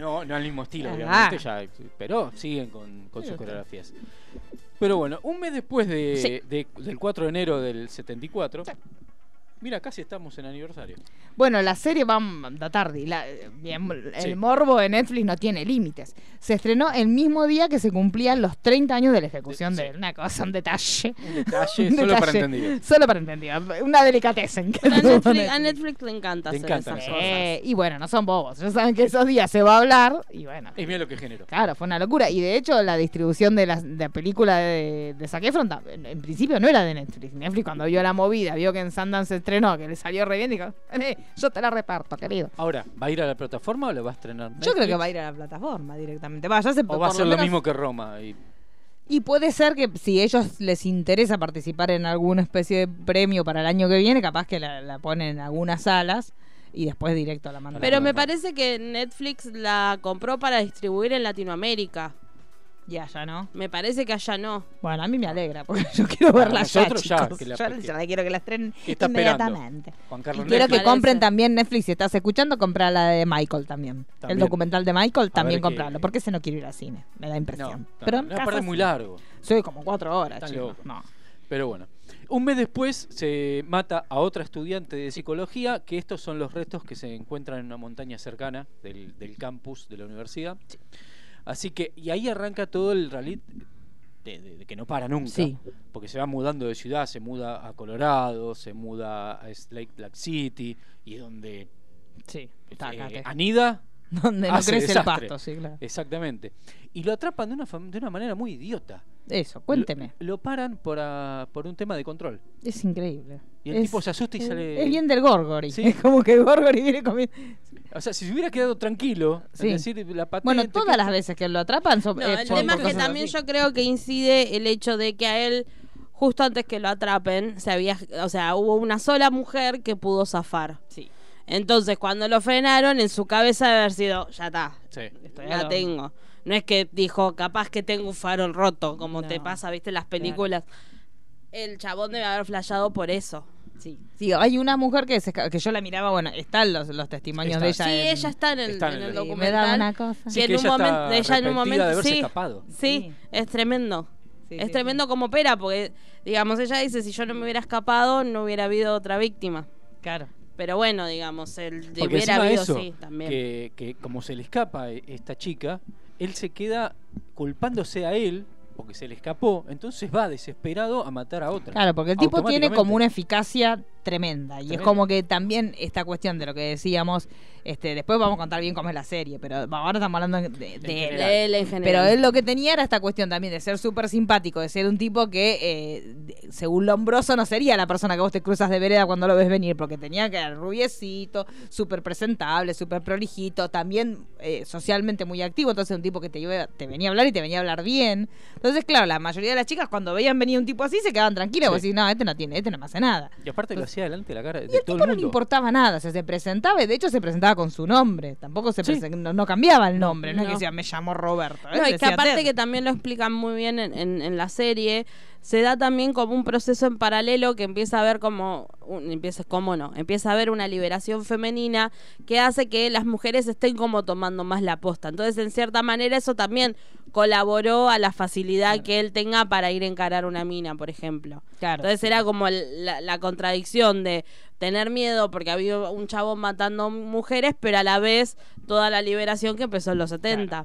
No. No, al mismo estilo, obviamente, ya, pero siguen con, sus coreografías. Pero bueno, un mes después de, Sí. de- del 4 de enero del 74, mira, casi estamos en aniversario. Bueno, la serie va a tarde. La, bien, el Sí. morbo de Netflix no tiene límites. Se estrenó el mismo día que se cumplían los 30 años de la ejecución Sí. de él. Una cosa, un detalle. Un detalle Un solo para detalle. entendidos. Solo para entendidos. Una delicatessen. que A Netflix, a Netflix le encanta Le hacer encantan esas cosas. Eh, y bueno, no son bobos. Ya saben que esos días se va a hablar. Y bueno. Y mira lo que generó. Claro, fue una locura. Y de hecho, la distribución de la, de la película de, de Zac Efron, ta- en, en principio no era de Netflix. Netflix, cuando vio la movida, vio que en Sundance se estrenó, que le salió re bien, dijo: "Eh, Yo te la reparto, querido. Ahora, ¿va a ir a la plataforma o lo va a estrenar? Yo creo que Netflix? va a ir a la plataforma directamente. Va, ya se, O va a ser lo menos- mismo que Roma. Y, Y puede ser que si ellos les interesa participar en alguna especie de premio para el año que viene, capaz que la, la ponen en algunas salas y después directo a la mandan. Pero me parece que Netflix la compró para distribuir en Latinoamérica. Ya, ya no. Me parece que allá no. Bueno, a mí me alegra, porque yo quiero verla ya, nosotros ya, chicos. que la- Yo ya la quiero que la estrenen ¿Qué está esperando? inmediatamente. Juan Y Carlos quiero que Netflix. Compren también Netflix. Si estás escuchando, compra la de Michael también. El documental de Michael, también ver comprarlo. qué- Porque ese no quiero ir al cine. Me da No, impresión. no, Pero no, aparte es muy largo. Soy como cuatro horas, Están chicos. locos. No. Pero bueno, un mes después se mata a otra estudiante de psicología, que estos son los restos que se encuentran en una montaña cercana del, del campus de la universidad. Así que, y ahí arranca todo el rally de, de- de que no para nunca. Sí. Porque se va mudando de ciudad, se muda a Colorado, se muda a Lake Black City, y es donde Sí. eh, anida Donde no crece el pasto, sí, claro. Exactamente. Y lo atrapan de una, de una manera muy idiota. Eso, cuénteme. Lo, lo paran por, ah, por un tema de control. Es increíble. Y el Es- tipo se asusta y es- sale. Es bien del Gorgory. Sí. Es como que Gorgory viene comiendo. O sea, si se hubiera quedado tranquilo, Sí. es decir, la patente. Bueno, todas que- las veces que lo atrapan son. No, eh, el tema es que también así. yo creo que incide el hecho de que a él, justo antes que lo atrapen, se había, o sea, hubo una sola mujer que pudo zafar. Sí. Entonces, cuando lo frenaron, en su cabeza debe haber sido, ya está, Sí. La horno. tengo. No es que dijo, capaz que tengo un farol roto, como te pasa, viste, en las películas. El chabón debe haber flasheado por eso. Sí. Sí, hay una mujer que, se que yo la miraba, bueno, están los, los testimonios de ella. Sí, en- ella está en el, está en en el el- y me documental. da una cosa. Sí, que que en un momento, ella en un momento, de haberse sí, escapado. sí, Sí. es tremendo. Sí, es sí, tremendo como opera, porque, digamos, ella dice, si yo no me hubiera escapado, no hubiera habido otra víctima. Claro. Pero bueno, digamos, él de Porque hubiera habido, eso, sí, también. que, que como se le escapa e- esta chica, él se queda culpándose a él porque se le escapó, entonces va desesperado a matar a otra. Claro, porque el tipo tiene como una eficacia tremenda. Y es como que también esta cuestión de lo que decíamos, este, después vamos a contar bien cómo es la serie, pero ahora estamos hablando de, de él. general. De él en general. Pero él lo que tenía era esta cuestión también de ser súper simpático, de ser un tipo que, eh, según Lombroso, no sería la persona que vos te cruzas de vereda cuando lo ves venir, porque tenía que ser rubiecito, súper presentable, súper prolijito, también eh, socialmente muy activo, entonces un tipo que te, iba- te venía a hablar y te venía a hablar bien. Entonces, claro, la mayoría de las chicas cuando veían venir un tipo así se quedaban tranquilas, Sí. vos decís, no, este no tiene, este no me hace nada. Y aparte lo hacía delante de la cara de Y el todo tipo el no le importaba nada, o sea, se presentaba, y de hecho se presentaba con su nombre, tampoco se Sí. no, no cambiaba el nombre, no, es que decía, me llamo Roberto. No, es que aparte Ted. que también lo explican muy bien en, en- en la serie, se da también como un proceso en paralelo que empieza a ver como, un- empieza, cómo no, empieza a haber una liberación femenina que hace que las mujeres estén como tomando más la posta. Entonces, en cierta manera, eso también colaboró a la facilidad que él tenga para ir a encarar una mina, por ejemplo. Claro. Entonces era como la, la contradicción de tener miedo porque había un chabón matando mujeres, pero a la vez toda la liberación que empezó en los 70.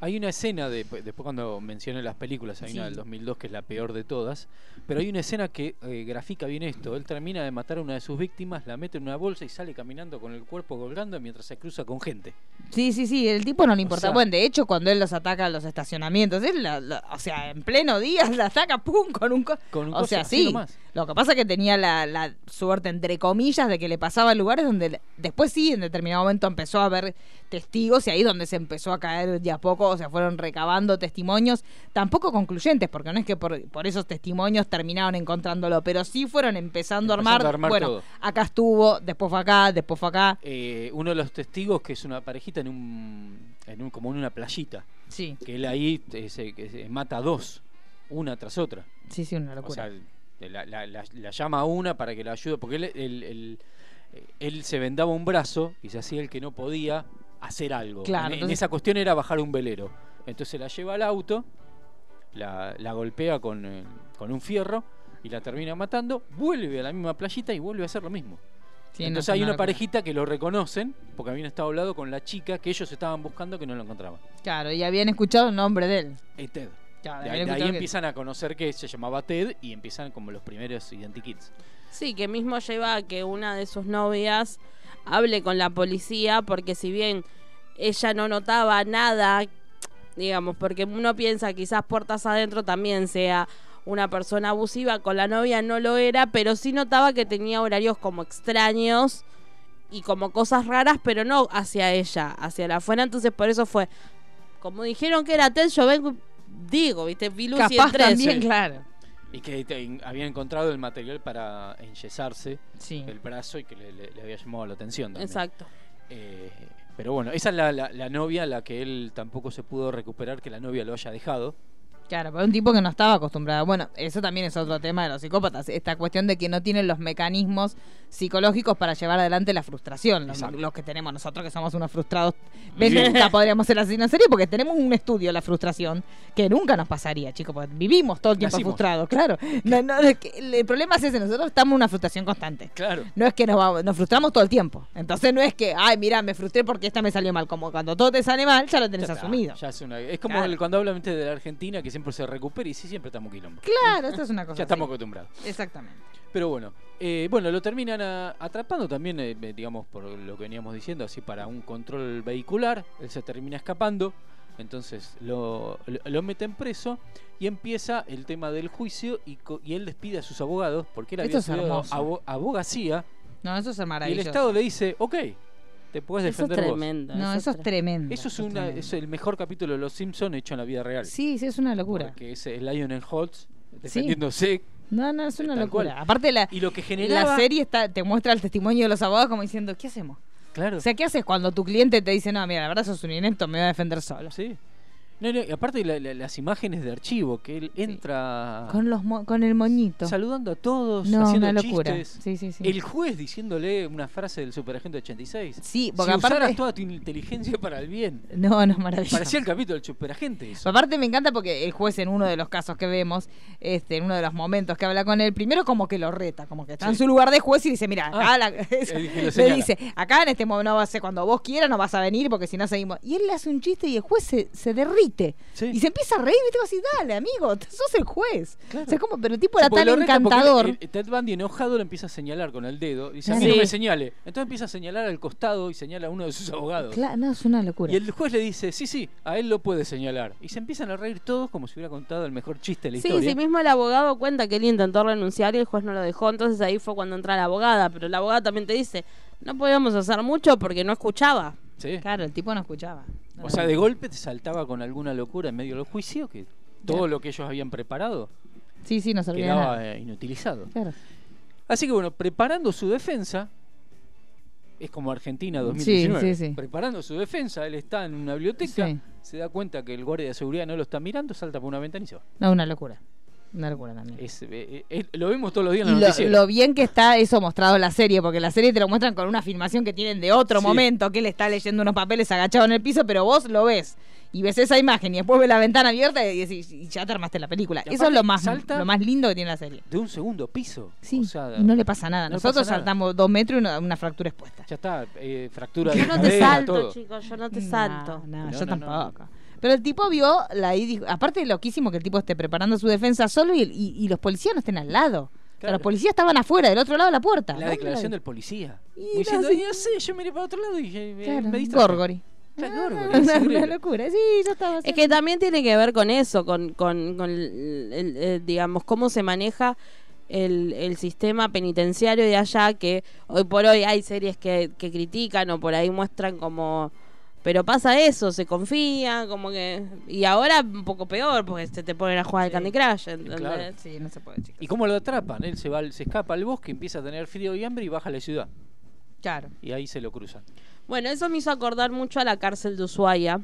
Hay una escena, de, después cuando mencioné las películas, hay una del 2002 que es la peor de todas, pero hay una escena que eh, grafica bien esto. Él termina de matar a una de sus víctimas, la mete en una bolsa y sale caminando con el cuerpo colgando mientras se cruza con gente. Sí, sí, sí, el tipo no le importa. sea- bueno, de hecho, cuando él los ataca a los estacionamientos, él, la- la- o sea, en pleno día la ataca, ¡pum! con un... co- Con un o sea, sí. nomás. Lo que pasa es que tenía la, la suerte, entre comillas, de que le pasaba a lugares donde después sí, en determinado momento empezó a haber testigos y ahí donde se empezó a caer de a poco, o sea, fueron recabando testimonios, tampoco concluyentes, porque no es que por, por esos testimonios terminaron encontrándolo, pero sí fueron empezando, a Empezando armar, a armar bueno, todo. acá estuvo, después fue acá, después fue acá. Eh, uno de los testigos que es una parejita en un, en un como en una playita, Sí, que él ahí eh, se- que se mata a dos, una tras otra. sí, sí, una O locura. sea, la, la- la- la llama a una para que la ayude, porque él, él- él- él se vendaba un brazo y se hacía el que no podía hacer algo. Claro, en, esa cuestión era bajar un velero. Entonces la lleva al auto, la, la golpea con, eh, con un fierro y la termina matando, vuelve a la misma playita y vuelve a hacer lo mismo. Sí, Entonces es hay una locura. parejita que lo reconocen, porque habían estado hablando con la chica que ellos estaban buscando que no lo encontraban. Claro, y habían escuchado el nombre de él. Eh, Ted. Claro, De ahí, de ahí escuchado que- empiezan a conocer que se llamaba Ted y empiezan como los primeros identikits. Sí, que mismo lleva a que una de sus novias hable con la policía porque si bien ella no notaba nada, digamos, porque uno piensa quizás puertas adentro también sea una persona abusiva, con la novia no lo era, pero sí notaba que tenía horarios como extraños y como cosas raras, pero no hacia ella, hacia la afuera, entonces por eso fue, como dijeron que era Ted, yo vengo, digo, viste, vi luz y Capaz también, claro. Y que te- había encontrado el material para enyesarse Sí. el brazo y que le, le- le había llamado la atención también. Exacto. Eh, pero bueno, esa es la, la- la novia a la que él tampoco se pudo recuperar, que la novia lo haya dejado. Claro, para un tipo que no estaba acostumbrado. Bueno, eso también es otro tema de los psicópatas. Esta cuestión de que no tienen los mecanismos psicológicos para llevar adelante la frustración. Los, los que tenemos nosotros, que somos unos frustrados. Nunca podríamos ser así en serio porque tenemos un estudio de la frustración que nunca nos pasaría, chicos. Porque vivimos todo el tiempo Nacimos. frustrados, claro. No, no, es que el problema es ese, nosotros estamos en una frustración constante. Claro. No es que nos, vamos- nos frustramos todo el tiempo. Entonces no es que, ay, mira, me frustré porque esta me salió mal. Como cuando todo te sale mal, ya lo tenés Ya está, asumido. ya es, una- es como Claro. el- cuando hablan de la Argentina, que siempre se recupera y sí, siempre estamos quilombo. Claro, esto es una cosa. Ya estamos así. acostumbrados. Exactamente. Pero bueno, eh, bueno, lo terminan a- atrapando también, eh, eh, digamos, por lo que veníamos diciendo, así para un control vehicular. Él se termina escapando, entonces lo, lo, lo meten preso y empieza el tema del juicio y, él despide a sus abogados porque él Esto había estudiado abogacía No, eso es y el maravilloso. Estado le dice, ok, te puedes Eso es defender vos. tremendo. No, eso es tre- tremendo. Eso es, una, tremendo. es el mejor capítulo de Los Simpsons hecho en la vida real. Sí, sí, es una locura. Porque es el Lionel Holtz defendiéndose. No, no, es una locura. cual. Aparte, la, Y lo que generaba... la serie está, te muestra el testimonio de los abogados como diciendo, ¿qué hacemos? Claro. O sea, ¿qué haces cuando tu cliente te dice, no, mira, la verdad sos un inepto, me voy a defender solo? Sí. No, no, y aparte la- la- las imágenes de archivo, que él entra Con, los mo- con el moñito. saludando a todos, No, haciendo una locura. chistes. Sí, sí, sí. El juez diciéndole una frase del Superagente 86. Sí, si porque aparte... usaras toda tu inteligencia para el bien. No, no, maravilloso. Parecía el capítulo del Superagente eso. Aparte me encanta porque el juez en uno de los casos que vemos, este, en uno de los momentos que habla con él, primero como que lo reta, como que está en su lugar de juez y dice, mira, acá Ah, la- que lo le dice, acá en este momento no va a ser cuando vos quieras, no vas a venir porque si no seguimos. Y él le hace un chiste y el juez se, se derrite. Sí. Y se empieza a reír, y te vas a decir, dale, amigo, sos el juez. Claro. O sea, como, pero el tipo Sí, era porque tan reta encantador. él- Ted Bundy enojado lo empieza a señalar con el dedo. Dice, a mí Claro. no Sí. me señale. Entonces empieza a señalar al costado y señala a uno de sus abogados. Claro, no, es una locura. Y el juez le dice, sí, sí, a él lo puede señalar. Y se empiezan a reír todos como si hubiera contado el mejor chiste de la Sí, historia. sí, mismo el abogado cuenta que él intentó renunciar y el juez no lo dejó, entonces ahí fue cuando entra la abogada, pero la abogada también te dice, no podíamos hacer mucho porque no escuchaba. Sí. Claro, el tipo no escuchaba. O sea, de golpe te saltaba con alguna locura en medio del juicio que todo Claro. lo que ellos habían preparado Sí, sí, no servía de nada. quedaba eh, inutilizado. Claro. Así que bueno, preparando su defensa, es como Argentina 2019. sí, sí. Preparando su defensa, él está en una biblioteca, Sí. se da cuenta que el guardia de seguridad no lo está mirando, salta por una ventana y se va. No, una locura. Una locura también. Es, lo vemos todos los días en los lo, lo bien que está eso mostrado en la serie, porque la serie te lo muestran con una filmación que tienen de otro Sí. momento, que él está leyendo unos papeles agachado en el piso, pero vos lo ves. Y ves esa imagen y después ves la ventana abierta y decís, y ya te armaste la película. Y Eso es lo más, salta- lo más lindo que tiene la serie. De un segundo piso. Sí, O sea, y no le pasa nada. no Nosotros pasa nada. saltamos dos metros y una, una fractura expuesta. Ya está, eh, fractura Yo de no te cadera, salto, todo. chicos, yo no te salto. No, No, yo no, no, tampoco. Pero el tipo vio la y dijo- aparte de loquísimo que el tipo esté preparando su defensa solo y, y- y los policías no estén al lado. O sea, Claro. los policías estaban afuera, del otro lado de la puerta. La ¿Dónde declaración la- del policía. Y diciendo, la- "Ay, no sé, yo miré para otro lado y eh, Claro, me distraje". Gorgori. Ah, Gorgori, una, locura, sí, yo estaba Es que también tiene que ver con eso, con, con, con el- el- el- digamos, cómo se maneja el, el sistema penitenciario de allá, que hoy por hoy hay series que, que critican o por ahí muestran como... Pero pasa eso, se confía, como que... Y ahora un poco peor, porque se te ponen a jugar al Candy Crush, ¿entendés? Claro. Sí, no se puede, chicos. ¿Y cómo lo atrapan? Él se va, al- se escapa al bosque, empieza a tener frío y hambre y baja a la ciudad. Claro. Y ahí se lo cruzan. Bueno, eso me hizo acordar mucho a la cárcel de Ushuaia.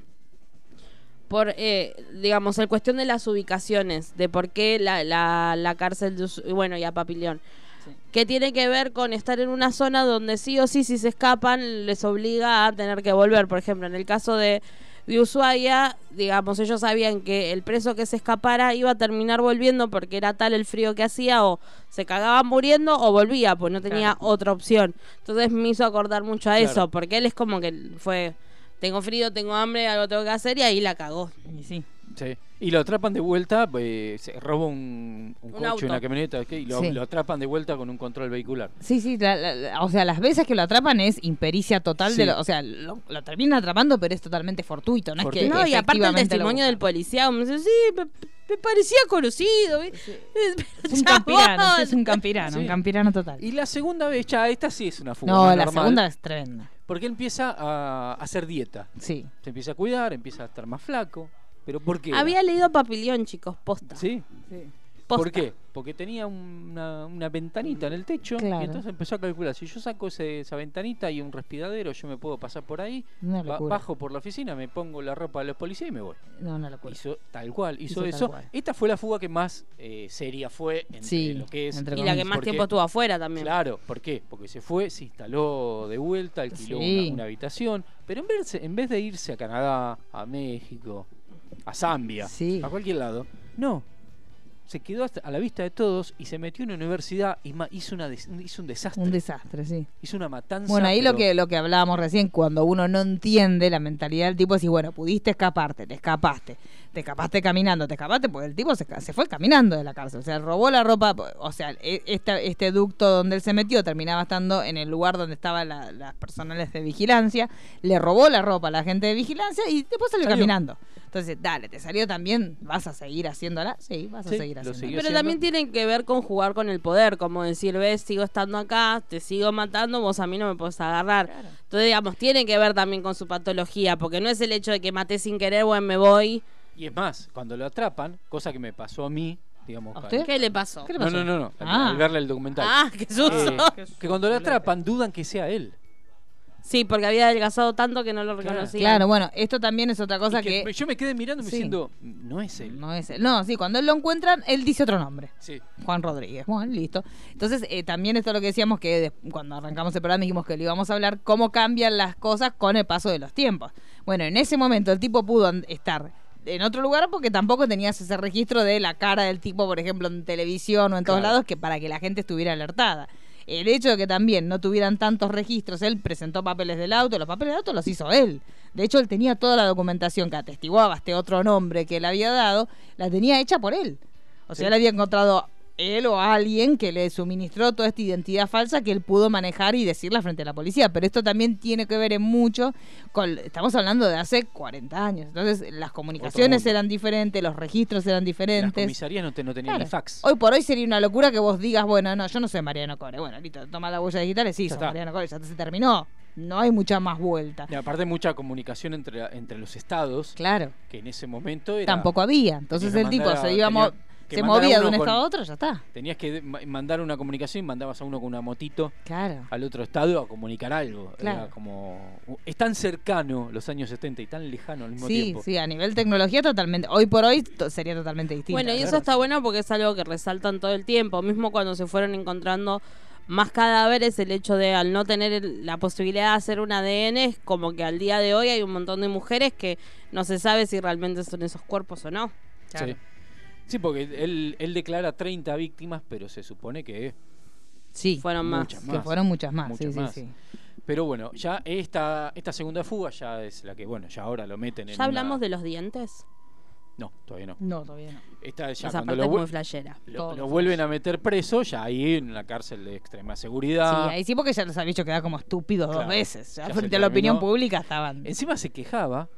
Por, eh, digamos, el cuestión de las ubicaciones, de por qué la, la, la cárcel de Ushuaia, bueno, y a Papilión. Sí. Que tiene que ver con estar en una zona donde sí o sí, si se escapan, les obliga a tener que volver. Por ejemplo, en el caso de, de Ushuaia, digamos, ellos sabían que el preso que se escapara iba a terminar volviendo porque era tal el frío que hacía, o se cagaba muriendo o volvía, pues no tenía Claro. otra opción. Entonces me hizo acordar mucho a Claro. eso, porque él es como que fue, tengo frío, tengo hambre, algo tengo que hacer y ahí la cagó. Y sí. Sí. Y lo atrapan de vuelta, pues, se roba un, un Un coche, auto. una camioneta, ¿qué? y lo, Sí. lo atrapan de vuelta con un control vehicular. Sí, sí, la- la- la- o sea, las veces que lo atrapan es impericia total de lo, o sea, lo, lo terminan atrapando, pero es totalmente fortuito, no Fortuito. es que No, y aparte el testimonio del policía, como dice, sí, me, me parecía conocido. Es un campirano, es un campirano, Sí. un campirano total. Y la segunda vez, ya, esta sí es una fuga. No, más la normal, segunda es tremenda. Porque él empieza a hacer dieta. Sí. Se empieza a cuidar, empieza a estar más flaco. ¿Pero por qué? Había leído Papilión, chicos, posta. ¿Sí? posta. ¿Por qué? Porque tenía una, una ventanita en el techo Claro. y entonces empezó a calcular, si yo saco ese- esa ventanita y un respiradero, yo me puedo pasar por ahí, ba- bajo por la oficina, me pongo la ropa de los policías y me voy. No, una locura. Hizo tal cual, hizo, eso. cual. Esta fue la fuga que más eh, seria fue entre Sí, lo que es... entre Y la que más Porque- tiempo estuvo afuera también. Claro, ¿por qué? Porque se fue, se instaló de vuelta, alquiló Sí. una, una habitación, pero en vez, en vez de irse a Canadá, a México, a Zambia, Sí. a cualquier lado, no. Se quedó hasta- a la vista de todos y se metió en una universidad y hizo, una des- hizo un desastre. Un desastre, sí. hizo una matanza. Bueno, ahí lo que lo que hablábamos recién, cuando uno no entiende la mentalidad del tipo, es decir, bueno, pudiste escaparte, te escapaste, te escapaste caminando, te escapaste, porque el tipo se, fue caminando de la cárcel, o sea, robó la ropa, o sea, e- esta- este ducto donde él se metió terminaba estando en el lugar donde estaban la- las personales de vigilancia, le robó la ropa a la gente de vigilancia y después salió, Salió. caminando. Entonces, dale, te salió también, ¿vas a seguir haciéndola? Sí, vas a seguir haciéndola. Pero siendo. también tiene que ver con jugar con el poder, como decir, ves, sigo estando acá, te sigo matando, vos a mí no me podés agarrar. Entonces, digamos, tiene que ver también con su patología, porque no es el hecho de que maté sin querer, bueno, me voy. Y es más, cuando lo atrapan, cosa que me pasó a mí, digamos. ¿A cuando- usted? ¿Qué le pasó? ¿Qué le No, pasó? no, no, no. Ah. Al verle el documental. Ah, qué susto. Eh, que cuando lo atrapan dudan que sea él. Sí, porque había adelgazado tanto que no lo reconocía. Claro, bueno, esto también es otra cosa que que... Yo me quedé mirando y Sí. diciendo, no es él. No es él. No, sí, cuando él lo encuentran, él dice otro nombre. Sí. Juan Rodríguez. Bueno, listo. Entonces, eh, también esto es lo que decíamos que de- cuando arrancamos el programa dijimos que le íbamos a hablar cómo cambian las cosas con el paso de los tiempos. Bueno, en ese momento el tipo pudo estar en otro lugar porque tampoco tenías ese registro de la cara del tipo, por ejemplo, en televisión o en todos Claro. lados, que para que la gente estuviera alertada. El hecho de que también no tuvieran tantos registros, él presentó papeles del auto, los papeles del auto los hizo él. De hecho, él tenía toda la documentación que atestiguaba este otro nombre que le había dado, la tenía hecha por él. O sea, Sí. él había encontrado él o alguien que le suministró toda esta identidad falsa que él pudo manejar y decirla frente a la policía. Pero esto también tiene que ver en mucho con, estamos hablando de hace 40 años. Entonces, las comunicaciones eran diferentes, los registros eran Las diferentes. comisarías no, te, no tenían Claro. ni fax. Hoy por hoy sería una locura que vos digas, bueno, no, yo no soy Mariano Core. Bueno, listo, toma la huella digital y sí, está. Mariano Core, ya se terminó. No hay mucha más vuelta. Y aparte mucha comunicación entre, entre los estados, Claro. que en ese momento era... Tampoco había. Entonces el tipo se tenía- que se movía de un con- estado a otro, ya está. Tenías que ma- mandar una comunicación y mandabas a uno con una motito Claro. al otro estado a comunicar algo. Era Claro. como es tan cercano los años 70 y tan lejano al mismo Sí, tiempo. sí, a nivel tecnología totalmente. Hoy por hoy to- sería totalmente distinto. Bueno, y eso claro. está bueno porque es algo que resaltan todo el tiempo. Mismo cuando se fueron encontrando más cadáveres, el hecho de al no tener el- la posibilidad de hacer un ADN, es como que al día de hoy hay un montón de mujeres que no se sabe si realmente son esos cuerpos o no. Sí. Sí, porque él, él declara 30 víctimas, pero se supone que Sí, Fueron más. muchas que más. fueron muchas más. Muchas sí, más. sí, sí. Pero bueno, ya esta, esta segunda fuga ya es la que, bueno, ya ahora lo meten en ¿Ya hablamos una- de los dientes? No, todavía no. No, todavía no. Esta ya Esa cuando parte lo, es vuel- muy flashera. lo- vuelven a meter preso, ya ahí en la cárcel de extrema seguridad. Sí, ahí sí porque ya los había hecho quedar como estúpidos dos veces. Ya frente a la opinión pública estaban. Encima se quejaba,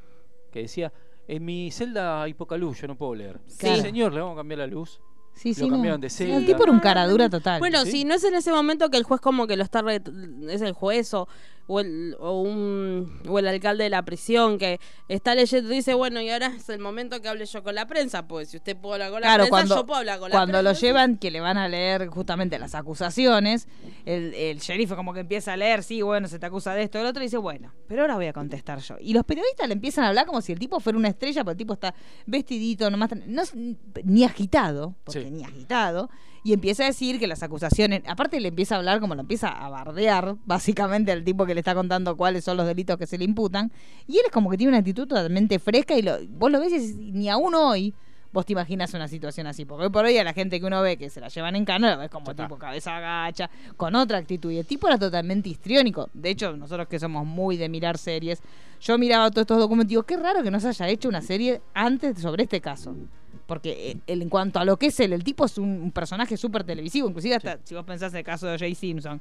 que decía, en mi celda hay poca luz, yo no puedo leer. Claro. Sí, señor, le vamos a cambiar la luz. Sí, lo sí, no. cambiaron de celda. El tipo era un cara dura total. Bueno, ¿Sí? si no es en ese momento que el juez como que lo está... re- es el juez o, o el, o, un, o el alcalde de la prisión que está leyendo y dice, bueno, y ahora es el momento que hable yo con la prensa. Pues si usted puede hablar con la Claro, prensa, cuando, yo puedo hablar con la cuando lo prensa. llevan, que le van a leer justamente las acusaciones, el, el sheriff como que empieza a leer, sí, bueno, se te acusa de esto, el otro y dice, bueno, pero ahora voy a contestar yo. Y los periodistas le empiezan a hablar como si el tipo fuera una estrella, porque el tipo está vestidito, nomás, tan- no, ni- ni agitado, porque Sí. ni agitado, y empieza a decir que las acusaciones, aparte le empieza a hablar como lo empieza a bardear, básicamente al tipo que le está contando cuáles son los delitos que se le imputan, y él es como que tiene una actitud totalmente fresca y lo, vos lo ves y decís, ni aún hoy vos te imaginas una situación así. Porque hoy por hoy a la gente que uno ve que se la llevan en cano, lo ves como tipo cabeza agacha, con otra actitud. Y el tipo era totalmente histriónico. De hecho, nosotros que somos muy de mirar series, yo miraba todos estos documentos y digo, qué raro que no se haya hecho una serie antes sobre este caso. Porque eh, él, en cuanto a lo que es él, el tipo es un, un personaje súper televisivo. Inclusive hasta si vos pensás en el caso de Jay Simpson.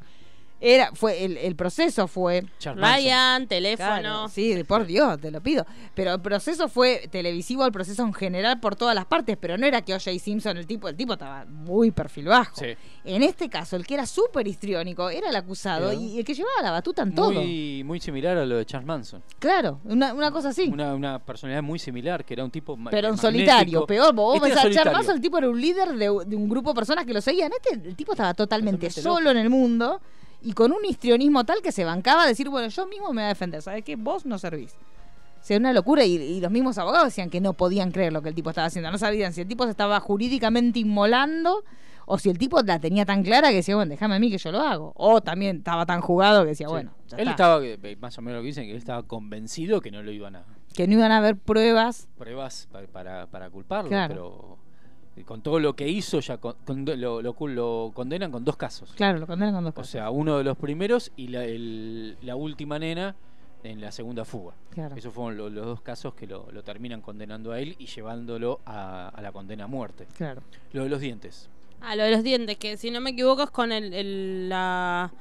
Era, fue, el, el proceso fue. Ryan, teléfono. Claro, sí, por Dios, te lo pido. Pero el proceso fue televisivo, el proceso en general por todas las partes, pero no era que O.J. Simpson, el tipo, el tipo estaba muy perfil bajo. Sí. En este caso, el que era súper histriónico era el acusado y el que llevaba la batuta en todo. Muy, muy similar a lo de Charles Manson. Claro, una, una cosa así. Una, una personalidad muy similar, que era un tipo pero en magnético. solitario, peor. Vos Este pensás, Charles. Manson, el tipo era un líder de, de un grupo de personas que lo seguían. Este, el tipo estaba totalmente, Totalmente solo en el mundo y con un histrionismo tal que se bancaba a decir, bueno, yo mismo me voy a defender. ¿Sabes qué? Vos no servís. O sea, una locura y, y los mismos abogados decían que no podían creer lo que el tipo estaba haciendo. No sabían si el tipo se estaba jurídicamente inmolando o si el tipo la tenía tan clara que decía, bueno, déjame a mí que yo lo hago. O también estaba tan jugado que decía, Sí. bueno, ya él está. estaba, más o menos lo que dicen, que él estaba convencido que no lo iban a que no iban a haber pruebas. pruebas pa- para, para culparlo, Claro. pero con todo lo que hizo ya con- con- lo, lo, lo condenan con dos casos. Claro, lo condenan con dos O cosas. sea, uno de los primeros y la, el- la última nena en la segunda fuga. Claro. Esos fueron lo- los dos casos que lo, lo terminan condenando a él y llevándolo a, a la condena a muerte. Claro. Lo de los dientes. Ah, lo de los dientes, que si no me equivoco es con el, el- la,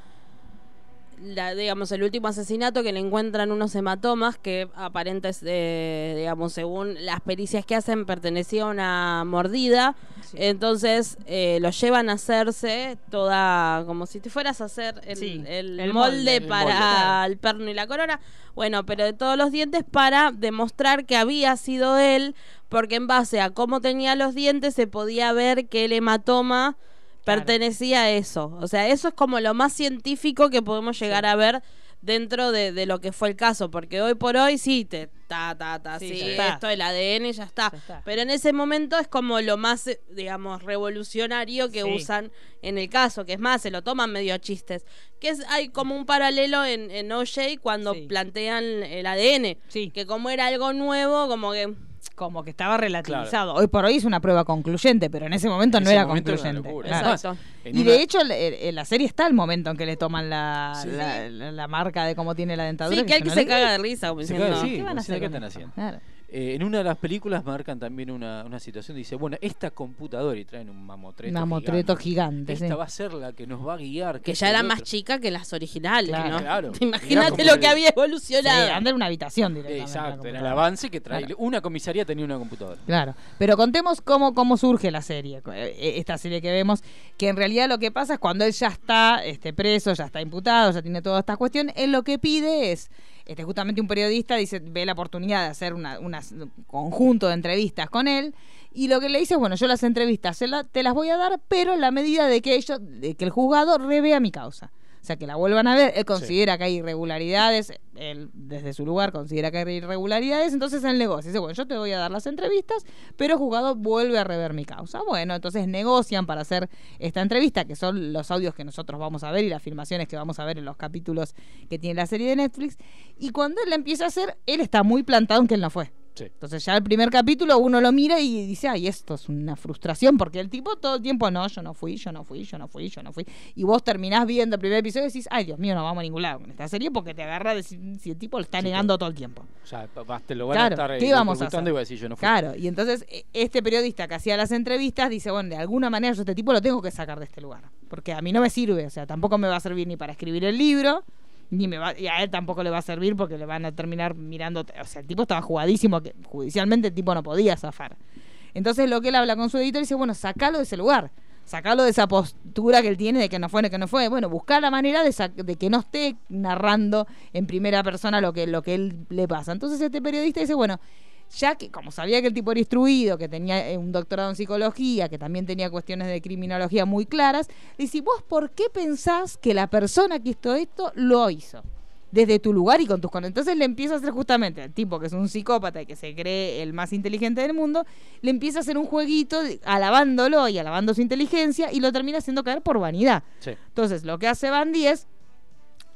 la, digamos, el último asesinato que le encuentran unos hematomas que aparentes, digamos, según las pericias que hacen, pertenecía a una mordida. Entonces eh, lo llevan a hacerse toda, como si te fueras a hacer el, Sí, el el molde, molde, el para molde, claro. el perno y la corona. Bueno, pero de todos los dientes para demostrar que había sido él, porque en base a cómo tenía los dientes se podía ver que el hematoma. Pertenecía a eso. O sea, eso es como lo más científico que podemos llegar a ver dentro de, de lo que fue el caso, porque hoy por hoy sí, te ta, ta, ta, Sí, esto, el ADN ya está. Ya está. Pero en ese momento es como lo más, eh, digamos, revolucionario que Sí. usan en el caso, que es más, se lo toman medio a chistes. Que es, hay como un paralelo en, en OJ cuando plantean el ADN, que como era algo nuevo, como que... como que estaba relativizado. Hoy por hoy es una prueba concluyente, pero en ese momento En no ese era momento era concluyente. locura. claro. Y una- de hecho, el- en la serie está el momento en que le toman la, Sí. la, la- la marca de cómo tiene la dentadura. Sí, que hay que no se le- caga de risa, como Se diciendo, caga, sí. ¿Qué van a hacer? ¿qué están haciendo? Claro. Eh, en una de las películas marcan también una, una situación. Dice, bueno, esta computadora y traen un mamotreto. Un mamotreto gigante, Esta sí. va a ser la que nos va a guiar. que ya era más otro. chica que las originales, Claro. ¿no? Claro. Imagínate lo que había Sí, evolucionado. anda en una habitación directamente. Exacto, era el avance que trae. Claro. Una comisaría tenía una computadora. Claro, pero contemos cómo, cómo surge la serie, eh, esta serie que vemos, que en realidad lo que pasa es cuando él ya está este, preso, ya está imputado, ya tiene toda esta cuestión, él lo que pide es este, justamente un periodista dice, ve la oportunidad de hacer una, unas- un conjunto de entrevistas con él. Y lo que le dice es, bueno, yo las entrevistas se te las voy a dar, pero en la medida de que ellos, de que el juzgado revea mi causa. O sea, que la vuelvan a ver, él considera que hay irregularidades, él desde su lugar considera que hay irregularidades, entonces él negocia. Dice, bueno, yo te voy a dar las entrevistas, pero el juzgado vuelve a rever mi causa. Bueno, entonces negocian para hacer esta entrevista, que son los audios que nosotros vamos a ver y las filmaciones que vamos a ver en los capítulos que tiene la serie de Netflix. Y cuando él la empieza a hacer, él está muy plantado en que él no fue. Sí. Entonces ya el primer capítulo uno lo mira y dice, ay, esto es una frustración, porque el tipo todo el tiempo, no, yo no fui, yo no fui, yo no fui, yo no fui. Y vos terminás viendo el primer episodio y decís, ay, Dios mío, no vamos a ningún lado con esta serie porque te agarra de si, si el tipo lo está Sí, negando todo el tiempo. O sea, te lo van Claro, a estar eh, ¿qué vamos a hacer? y va a decir yo no fui. Claro, y entonces e- este periodista que hacía las entrevistas dice, bueno, de alguna manera yo este tipo lo tengo que sacar de este lugar, porque a mí no me sirve, o sea, tampoco me va a servir ni para escribir el libro, ni me va, y a él tampoco le va a servir porque le van a terminar mirando, o sea, el tipo estaba jugadísimo, que judicialmente el tipo no podía zafar. Entonces lo que él habla con su editor dice, bueno, sacalo de ese lugar, sacalo de esa postura que él tiene de que no fue, que no fue. Bueno, buscar la manera de, de que no esté narrando en primera persona lo que, lo que él le pasa. Entonces este periodista dice, bueno, ya que como sabía que el tipo era instruido, que tenía eh, un doctorado en psicología, que también tenía cuestiones de criminología muy claras, dice, ¿vos por qué pensás que la persona que hizo esto lo hizo? Desde tu lugar y con tus con Entonces le empieza a hacer justamente al tipo que es un psicópata y que se cree el más inteligente del mundo, le empieza a hacer un jueguito alabándolo y alabando su inteligencia y lo termina haciendo caer por vanidad. Sí. Entonces, lo que hace Bandy es,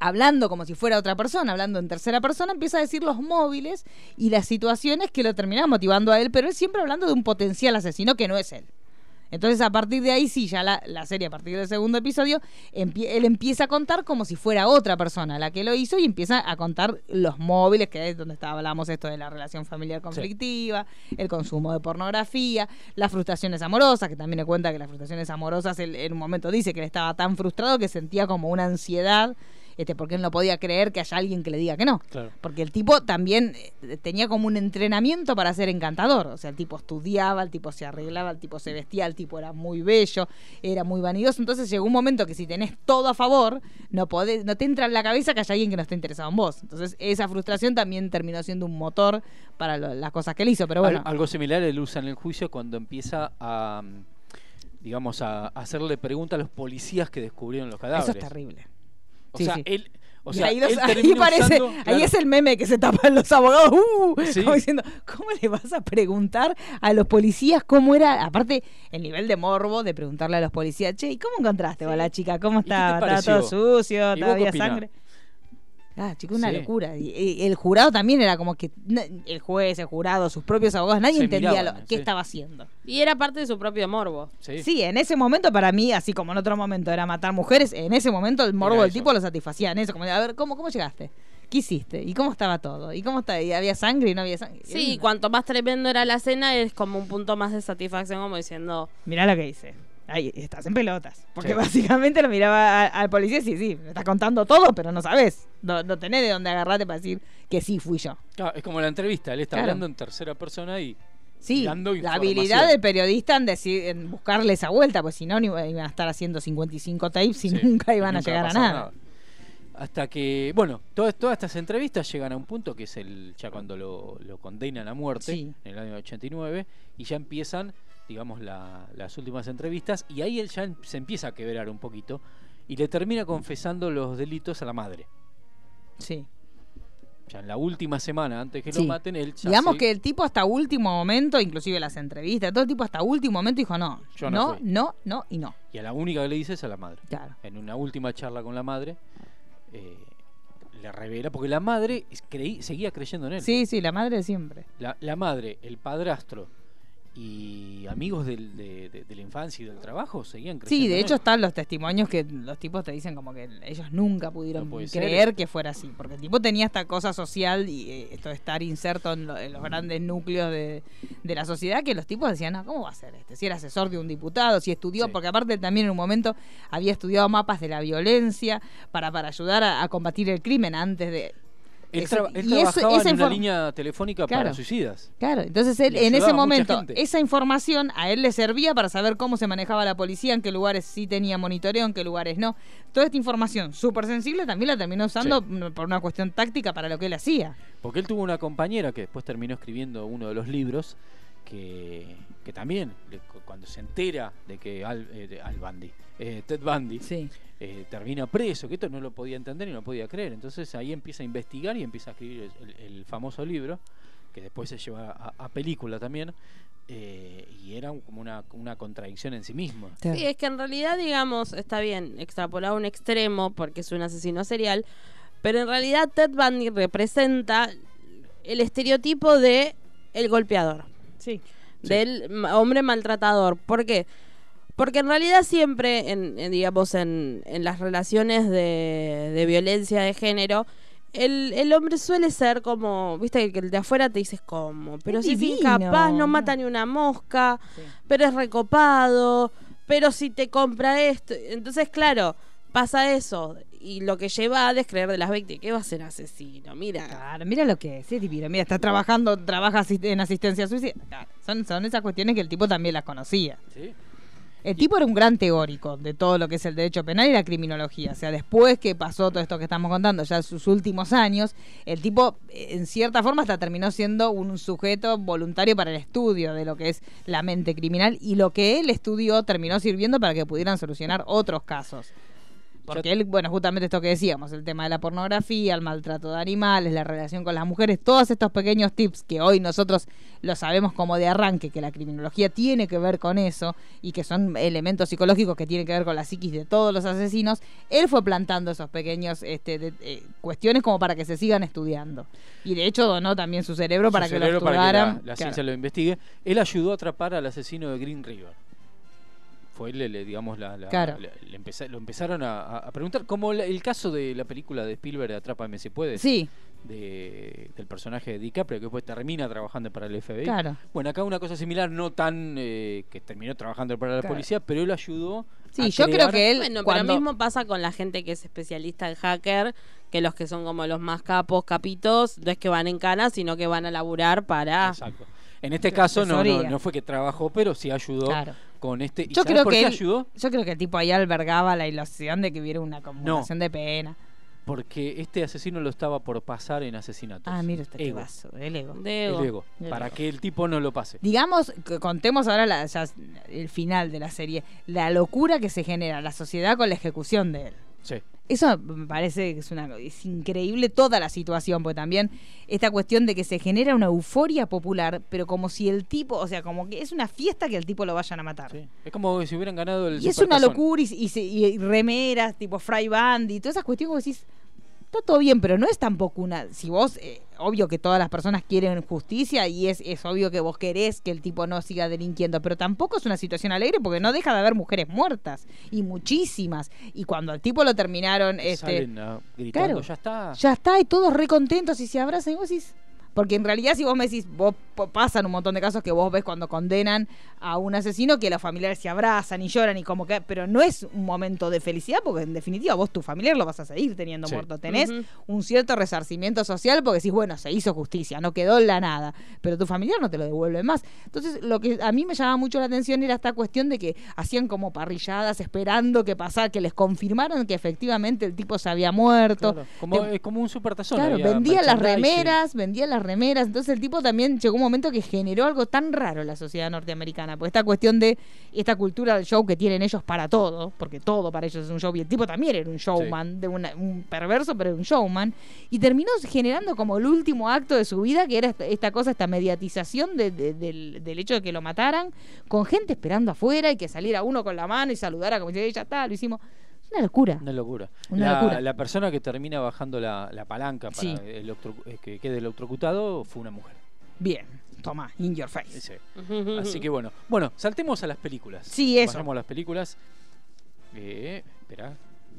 hablando como si fuera otra persona, hablando en tercera persona, empieza a decir los móviles y las situaciones que lo terminan motivando a él, pero él siempre hablando de un potencial asesino que no es él. Entonces, a partir de ahí, sí, ya la, la serie, a partir del segundo episodio, empie- él empieza a contar como si fuera otra persona la que lo hizo y empieza a contar los móviles, que es donde está, hablamos esto de la relación familiar conflictiva, el consumo de pornografía, las frustraciones amorosas, que también le cuenta que las frustraciones amorosas, él en un momento dice que él estaba tan frustrado que sentía como una ansiedad, este, porque él no podía creer que haya alguien que le diga que no. Claro. Porque el tipo también eh, tenía como un entrenamiento para ser encantador. O sea, el tipo estudiaba, el tipo se arreglaba, el tipo se vestía, el tipo era muy bello, era muy vanidoso. Entonces llegó un momento que si tenés todo a favor, no podés, no te entra en la cabeza que haya alguien que no esté interesado en vos. Entonces esa frustración también terminó siendo un motor para lo- las cosas que él hizo. Pero bueno, Al- algo similar él usa en el juicio cuando empieza a, mm, digamos, a hacerle preguntas a los policías que descubrieron los cadáveres. eso es terrible. O Sí, sea, sí. él, o Y sea, ahí, los- parece, usando- ahí es el meme que se tapan los abogados, ¡uh! Sí. como diciendo, ¿cómo le vas a preguntar a los policías cómo era? Aparte, el nivel de morbo de preguntarle a los policías, che, ¿y cómo encontraste a la chica? ¿Cómo ¿Y qué te estaba? ¿Estaba todo sucio? ¿Y vos ¿Todavía sangre? Ah, chico, una Sí. locura. Y, y el jurado también era como que el juez, el jurado, sus propios abogados, nadie Se entendía miraban, lo, qué sí. estaba haciendo. Y era parte de su propio morbo. Sí. Sí, en ese momento para mí, así como en otro momento era matar mujeres, en ese momento el morbo del tipo lo satisfacía en eso. Como, de, a ver, ¿cómo, ¿cómo llegaste? ¿Qué hiciste? ¿Y cómo estaba todo? ¿Y cómo está? ¿Y había sangre y no había sangre? Sí, y cuanto más tremendo era la cena, es como un punto más de satisfacción, como diciendo, Mirá lo que dice. Ahí estás en pelotas. Porque Sí. básicamente lo miraba a- al policía y sí, sí, me estás contando todo, pero no sabes. No, no tenés de dónde agarrarte para decir que sí fui yo. Claro, es como la entrevista, él está Claro. hablando en tercera persona y Sí, Dando la habilidad del periodista en, decir, en buscarle esa vuelta, pues si no, iban a estar haciendo 55 tapes y Sí, nunca y iban a nunca llegar va a nada. Hasta que, bueno, todas, todas estas entrevistas llegan a un punto que es el ya cuando lo, lo condenan a muerte, Sí. en el año 89, y ya empiezan, digamos, la- las últimas entrevistas, y ahí él ya em- se empieza a quebrar un poquito, y le termina confesando los delitos a la madre. Sí. Ya en la última semana, antes que Sí. lo maten, él ya Digamos se- que el tipo hasta último momento, inclusive las entrevistas, todo el tipo hasta último momento dijo no, Yo no no, no, no y no. Y a la única que le dice es a la madre. Claro. En una última charla con la madre, eh, le revela, porque la madre creí, seguía creyendo en él. Sí, sí, la madre de siempre. La, la madre, el padrastro y amigos del- de, de- de la infancia y del trabajo seguían creyendo. Sí, de hecho están los testimonios que los tipos te dicen como que ellos nunca pudieron No puede ser creer que fuera así, porque el tipo tenía esta cosa social y eh, esto de estar inserto en, lo- en los grandes núcleos de, de la sociedad que los tipos decían, no, ¿cómo va a ser este? Si era asesor de un diputado, si estudió, Sí. porque aparte también en un momento había estudiado mapas de la violencia para, para ayudar a, a combatir el crimen antes de... Él, Ese- traba- él y eso- trabajaba en una línea telefónica Claro. para suicidas. Claro, entonces él en ese momento, esa información a él le servía para saber cómo se manejaba la policía, en qué lugares sí tenía monitoreo, en qué lugares no. Toda esta información súper sensible también la terminó usando por una cuestión táctica para lo que él hacía. Porque él tuvo una compañera que después terminó escribiendo uno de los libros que, que también, cuando se entera de que Al, eh, de Al Bundy, eh, Ted Bundy, Sí. eh, termina preso, que esto no lo podía entender y no podía creer. Entonces ahí empieza a investigar y empieza a escribir el, el famoso libro, que después se lleva a, a película también, eh, y era un- como una, una contradicción en sí mismo. Sí, es que en realidad, digamos, está bien extrapolado a un extremo porque es un asesino serial, pero en realidad Ted Bundy representa el estereotipo de el golpeador, Sí. del hombre maltratador. ¿Por qué? Porque en realidad siempre, en, en, digamos, en, en las relaciones de, de violencia de género, el, el hombre suele ser como, viste, que el de afuera te dices como, pero Es si es divino. incapaz, no mata ni una mosca, pero es recopado, pero si te compra esto. Entonces, claro, pasa eso. Y lo que lleva a descreer de las víctimas, que va a ser asesino? Mira. Claro, mira lo que es, es divino. Mira, está trabajando, trabaja asist- en asistencia suicida. Claro, son, son esas cuestiones que el tipo también las conocía. ¿sí? El tipo era un gran teórico de todo lo que es el derecho penal y la criminología. O sea, después que pasó todo esto que estamos contando, ya en sus últimos años, el tipo, eh, en cierta forma, hasta terminó siendo un sujeto voluntario para el estudio de lo que es la mente criminal y lo que él estudió terminó sirviendo para que pudieran solucionar otros casos. Porque él, bueno, justamente esto que decíamos, el tema de la pornografía, el maltrato de animales, la relación con las mujeres, todos estos pequeños tips que hoy nosotros lo sabemos como de arranque, que la criminología tiene que ver con eso y que son elementos psicológicos que tienen que ver con la psiquis de todos los asesinos, él fue plantando esos pequeños este, de- eh, cuestiones como para que se sigan estudiando. Y de hecho donó también su cerebro Su para que lo para estudiaran. la, la Claro. ciencia lo investigue. Él ayudó a atrapar al asesino de Green River. Fue él, le, le- digamos, la, la- Claro. le- le empeza- lo empezaron a, preguntar, como el caso de la película de Spielberg, Atrápame si puedes, Sí, de- del personaje de DiCaprio, que después termina trabajando para el FBI. claro. Bueno, acá una cosa similar, no tan eh, que terminó trabajando para la Claro. policía, pero él ayudó. Sí, a yo creo que él Bueno, cuando... pero mismo pasa con la gente que es especialista en hacker, que los que son como los más capos, capitos, no es que van en cana, sino que van a laburar para... Exacto. En este caso no, no, no fue que trabajó, pero sí ayudó Claro. Con este. ¿Y Yo creo por que qué él- ayudó? Yo creo que el tipo ahí albergaba la ilusión de que hubiera una acumulación de pena. Porque este asesino lo estaba por pasar en asesinatos. Ah, mira este Ego. vaso, el ego. de El ego. ego, El para ego. que el tipo no lo pase. Digamos, contemos ahora la- ya el final de la serie, la locura que se genera la sociedad con la ejecución de él. Sí. Eso me parece que es una es increíble toda la situación, porque también esta cuestión de que se genera una euforia popular, pero como si el tipo, o sea, como que es una fiesta que el tipo lo vayan a matar. sí. Es como si hubieran ganado el Y es una locura y, y se- y remeras tipo Fry Band y todas esas cuestiones como decís, está todo bien, pero no es tampoco una... Si vos, eh, obvio que todas las personas quieren justicia y es, es obvio que vos querés que el tipo no siga delinquiendo, pero tampoco es una situación alegre porque no deja de haber mujeres muertas y muchísimas. Y cuando al tipo lo terminaron, este, Salen gritando, claro. ya está. ya está, y todos re contentos y se abrazan y vos decís... Porque en realidad si vos me decís, vos pasan un montón de casos que vos ves cuando condenan a un asesino que los familiares se abrazan y lloran y como que, pero no es un momento de felicidad porque en definitiva vos tu familiar lo vas a seguir teniendo Sí. muerto. Tenés un cierto resarcimiento social porque decís, bueno, se hizo justicia, no quedó en la nada, pero tu familiar no te lo devuelve más. Entonces lo que a mí me llamaba mucho la atención era esta cuestión de que hacían como parrilladas esperando que pasara, que les confirmaran que efectivamente el tipo se había muerto. Claro, Como, Te- es como un supertazón. Claro, había vendía las remeras, vendía las remeras. Entonces el tipo también llegó un momento que generó algo tan raro en la sociedad norteamericana. Porque esta cuestión de esta cultura del show que tienen ellos para todo, porque todo para ellos es un show. Y el tipo también era un showman, de una- un perverso, pero era un showman. Y terminó generando como el último acto de su vida, que era esta, esta cosa, esta mediatización de- de- del, del hecho de que lo mataran, con gente esperando afuera y que saliera uno con la mano y saludara como si ya está, lo hicimos. Una locura. Una locura. Una la, locura. la persona que termina bajando la, la palanca para Sí. electro- eh, que quede electrocutado fue una mujer. Bien, toma, in your face. Así que bueno. Bueno, saltemos a las películas. Sí, eso. Pasamos a las películas. Eh, espera,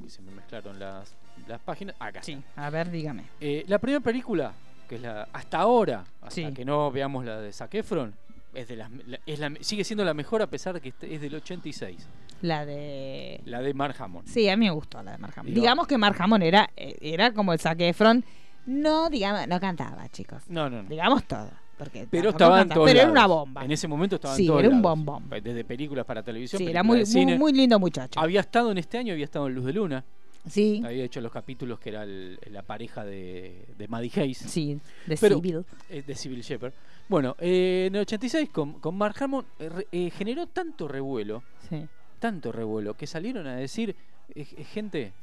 se me mezclaron las, las páginas. Acá Sí, está. a ver, dígame. Eh, la primera película, que es la hasta ahora, hasta Sí. que no veamos la de Zac Efron, es de las, la- es la- sigue siendo la mejor a pesar de que es del 86. La de. La de Mark Hammond. Sí, a mí me gustó la de Mark. Digo- Digamos que Mark Hamill era, eh, era como el Zac Efron No, digamos, no cantaba, chicos. No, no, no. Digamos todo. Porque Pero estaba en Pero era una bomba. En ese momento estaba en Sí, todos era un lados. bombón. Desde películas para televisión, Sí, era muy, de muy, muy lindo muchacho. Había estado en este año, había estado en Luz de Luna. Sí, Había hecho los capítulos que era el- la pareja de, de Maddie Hayes. sí, de Pero- Civil. eh, de Civil Shepherd. Bueno, eh, en el 86 con, con Mark Hammond eh, eh, generó tanto revuelo, Sí. tanto revuelo, que salieron a decir, gente,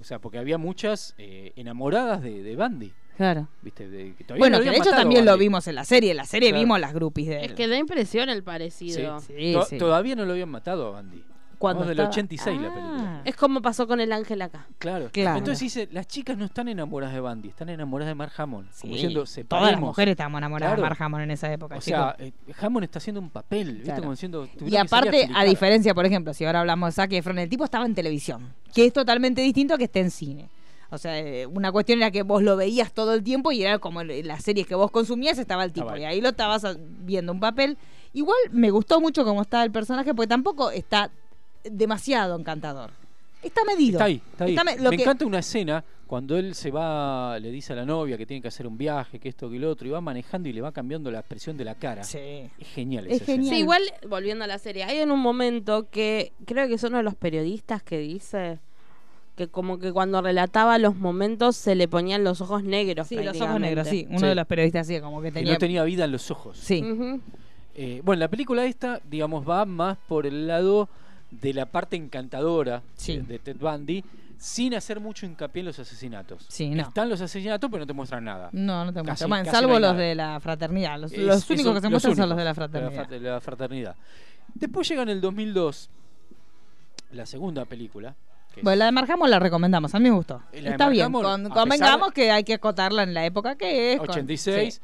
o sea, porque había muchas eh, enamoradas de, de Bandy, Claro. ¿viste? De, que todavía Bueno, no que de hecho también lo vimos en la serie. En la serie Claro. vimos las groupies de él. Es que da impresión el parecido. Sí, To- sí. Todavía no lo habían matado a Bandy. Cuando Vamos del estaba- 86 la Ah. película. Es como pasó con el ángel acá. Claro. Claro. Entonces dice, las chicas no están enamoradas de Bandy, están enamoradas de Mark Hammond. Sí, Como diciendo, Todas las mujeres estábamos enamoradas Claro. de Mark Hammond en esa época. O sea, eh, Hammond está haciendo un papel, ¿viste? Claro. Como diciendo, Y aparte, a diferencia, por ejemplo, si ahora hablamos de Zac Efron, el tipo estaba en televisión, que es totalmente distinto a que esté en cine. O sea, eh, una cuestión era que vos lo veías todo el tiempo y era como en las series que vos consumías estaba el tipo. Y ahí lo estabas ah, viendo un papel. Igual me gustó mucho cómo está el personaje, porque tampoco está demasiado encantador. Está medido. Está ahí, está ahí. Está me- lo Me que- encanta una escena cuando él se va, le dice a la novia que tiene que hacer un viaje, que esto, que lo otro, y va manejando y le va cambiando la expresión de la cara. Sí. Es genial Es esa escena. genial. Sí, igual, volviendo a la serie, hay en un momento que creo que es uno de los periodistas que dice que como que cuando relataba los momentos se le ponían los ojos negros. Sí, los ojos negros, sí. Uno Sí. de los periodistas así, como que Que tenía... no tenía vida en los ojos. Sí. Eh, bueno, la película esta, digamos, va más por el lado de la parte encantadora Sí. de, Ted Bundy, sin hacer mucho hincapié en los asesinatos. Sí, no. Están los asesinatos, pero no te muestran nada. No, no te muestran. Bueno, salvo no los nada. de la fraternidad. Los, Es- los únicos que se muestran son los de la fraternidad. fra- de la fraternidad. Después llega en el 2002 la segunda película. Bueno, la de Marjamos la recomendamos, a mí me gustó. Está bien, con- convengamos pesar- que hay que acotarla en la época que es. con- 86, sí.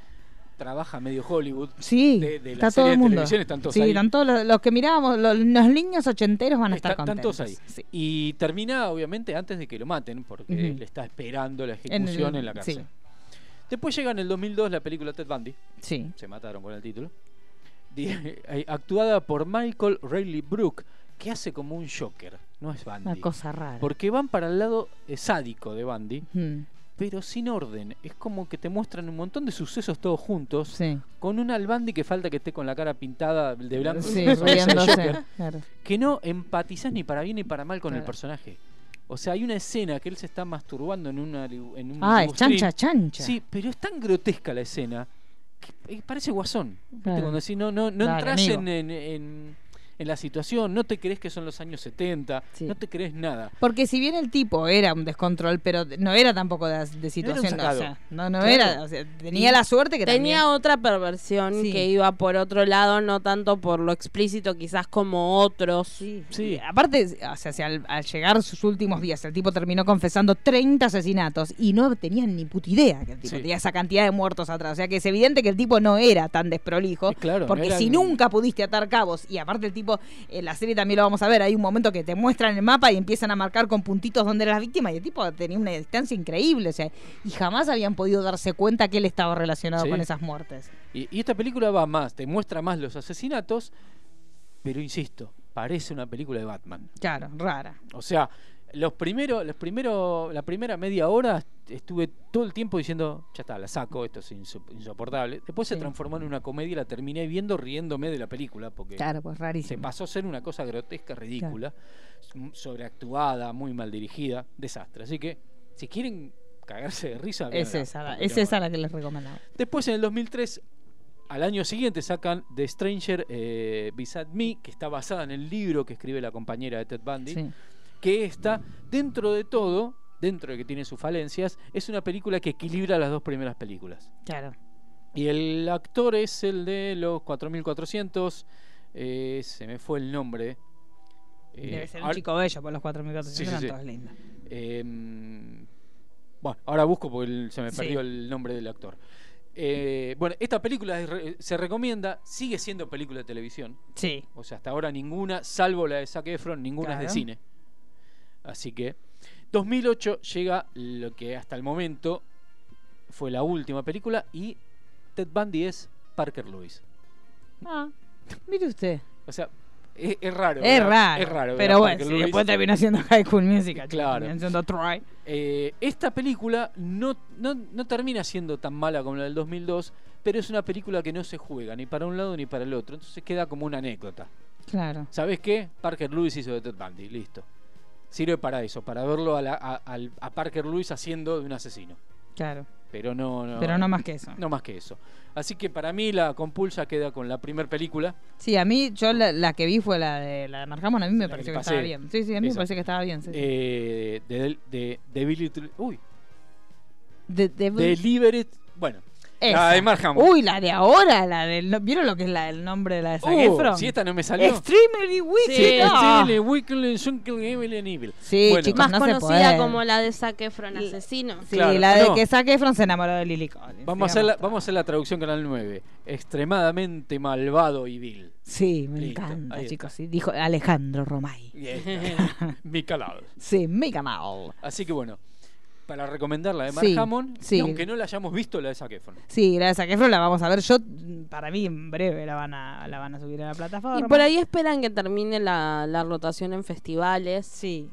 Trabaja medio Hollywood. Sí, de- de está todo el mundo. están todos sí, ahí. están todos los, los que mirábamos, los, los niños ochenteros van a estar Está- están contentos. todos ahí. Sí. Y termina, obviamente, antes de que lo maten, porque le está esperando la En el- ejecución en, la cárcel. sí. Después llega en el 2002 la película Ted Bundy. Sí. Se mataron con el título. Eh, actuada por Michael Rayleigh Brooke, que hace como un Joker. No es Bundy. Una cosa rara. Porque van para el lado eh, sádico de Bundy, Mm, pero sin orden. Es como que te muestran un montón de sucesos todos juntos, sí. con un al Bundy que falta que esté con la cara pintada de blanco. Sí. Joker, claro. que no empatizás ni para bien ni para mal con el personaje. O sea, hay una escena que él se está masturbando en, una, en un Ah, es chancha, chancha. Sí, pero es tan grotesca la escena que eh, parece guasón. Claro. Cuando decís, no, no, no Dale, entras amigo. en, en, en- en la situación, no te crees que son los años 70, Sí. no te crees nada. Porque si bien el tipo era un descontrol, pero no era tampoco de, de situación. sacado. o sea, no, no Claro. era. o sea, tenía la suerte que Tenía también- otra perversión Sí. que iba por otro lado, no tanto por lo explícito quizás como otros. Sí. Sí. Aparte, o sea, si al, al llegar sus últimos días, el tipo terminó confesando 30 asesinatos y no tenían ni puta idea que el tipo Sí. tenía esa cantidad de muertos atrás. O sea, que es evidente que el tipo no era tan desprolijo. Claro, no porque era si nunca pudiste atar cabos, y aparte el tipo, en la serie también lo vamos a ver, hay un momento que te muestran el mapa y empiezan a marcar con puntitos dónde eran las víctimas, y el tipo tenía una distancia increíble, o sea, y jamás habían podido darse cuenta que él estaba relacionado Sí. con esas muertes. Y, y esta película va más, te muestra más los asesinatos, pero insisto, parece una película de Batman. Claro, rara. O sea, los primeros, los primeros, la primera media hora estuve todo el tiempo diciendo, ya está, la saco, esto es inso- insoportable. Después se transformó en una comedia y la terminé viendo riéndome de la película porque Claro, pues se pasó a ser una cosa grotesca, ridícula, m- sobreactuada, muy mal dirigida, desastre. Así que, si quieren cagarse de risa, Es esa, la- es no- esa la que les recomendamos. Después, en el 2003, al año siguiente, sacan The Stranger eh, Beside Me, que está basada en el libro que escribe la compañera de Ted Bundy Sí. Que está dentro de todo, dentro de que tiene sus falencias, es una película que equilibra las dos primeras películas. Claro. Y el actor es el de los 4400, eh, se me fue el nombre. Eh, Debe ser un chico bello por los 4.400 Sí, eran sí. todos lindos. eh, bueno, ahora busco porque el- se me perdió el nombre del actor. Eh, bueno, esta película se recomienda, sigue siendo película de televisión. Sí. O sea, hasta ahora ninguna, salvo la de Zac Efron, ninguna es de cine. Así que 2008 llega lo que hasta el momento fue la última película y Ted Bundy es Parker Lewis. Ah, mire usted. O sea, Es, es raro. Es ¿verdad? raro. Es raro. Pero bueno, sí, después terminó siendo High School Musical. Claro. Siendo Troy. Eh, esta película no, no, no termina siendo tan mala como la del 2002, pero es una película que no se juega ni para un lado ni para el otro. Entonces queda como una anécdota. Claro. ¿Sabes qué? Parker Lewis hizo de Ted Bundy, listo. Sirve para eso, para verlo a, la- a- al- a Parker Lewis haciendo de un asesino. Claro. Pero no, no, Pero no más que eso. no más que eso. Así que para mí la compulsa queda con la primera película. Sí, a mí, yo la, la que vi fue la de la de Mark Hamill, a mí me La pareció que estaba bien. Sí, sí, a mí Esa. me pareció que estaba bien. Sí, eh, de, de, de Uy, De- de- Deliberate. Bueno, esa. la de Mark Hamill. Uy, la de ahora, la del. ¿Vieron lo que es la, el nombre de la de Zac Uh, Efron? si esta no me salió. Extremely Wicked. Sí, ah. Extremely Wicked, Sunken Evil and Evil. Sí, Bueno. chicos, Más no se conocida puede. como la de Zac Efron asesino. Sí, Claro, la de no. que Zac Efron se enamoró de Lily Collins. Vamos a, hacer la, digamos. vamos a hacer la traducción Canal 9. Extremadamente malvado y vil. Sí, me Listo, encanta, chicos. Sí, dijo Alejandro Romay. Y ahí está. Mi calado. Sí, mi canal. Así que bueno, para recomendar la de Mark Sí, Hammond, sí. y aunque no la hayamos visto, la de Zac Efron. Sí, la de Zac Efron la vamos a ver. Yo, para mí, en breve la van a, la van a subir a la plataforma. Y por ahí esperan que termine la, la rotación en festivales Sí.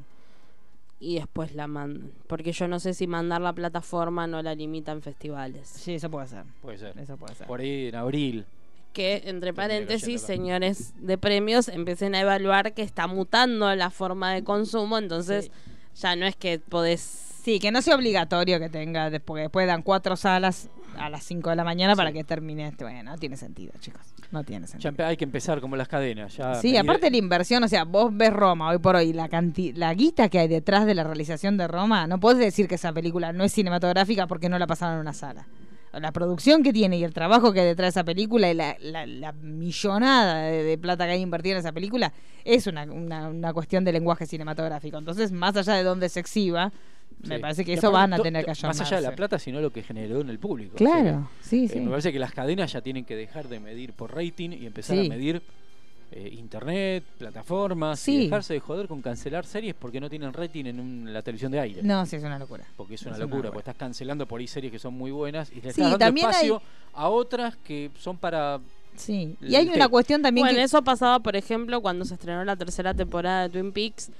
y después la mandan. Porque yo no sé si mandar la plataforma no la limita en festivales. Sí, eso puede ser. Puede ser. Eso puede ser. Por ahí en abril. Que, entre paréntesis, señores de premios, empiecen a evaluar que está mutando la forma de consumo. Entonces, ya no es que podés. Sí, que no sea obligatorio que tenga, porque después dan cuatro salas a las 5 de la mañana para que termine este. Bueno, no tiene sentido, chicos. No tiene sentido. hay que empezar como las cadenas. Ya Sí, medir- aparte la inversión, o sea, vos ves Roma hoy por hoy, la canti la guita que hay detrás de la realización de Roma, no podés decir que esa película no es cinematográfica porque no la pasaron en una sala. La producción que tiene y el trabajo que hay detrás de esa película y la, la- la millonada de, de plata que hay invertida en esa película es una, una- una cuestión de lenguaje cinematográfico. Entonces, más allá de donde se exhiba, me Sí. parece que Y eso van a tener que to- Más allá de la plata, sino lo que generó en el público. o sea, Claro, sí, eh, sí. me parece que las cadenas ya tienen que dejar de medir por rating y empezar Sí. a medir eh, internet, plataformas, Sí. y dejarse de joder con cancelar series porque no tienen rating en, un- la televisión de aire. No, sí, es una locura. Porque es una Es una locura, locura. porque estás cancelando por ahí series que son muy buenas y le Sí, estás dando hay- espacio a otras que son para... Sí. Y hay una cuestión también Bueno, que... eso pasaba, por ejemplo, cuando se estrenó la tercera temporada de Twin Peaks.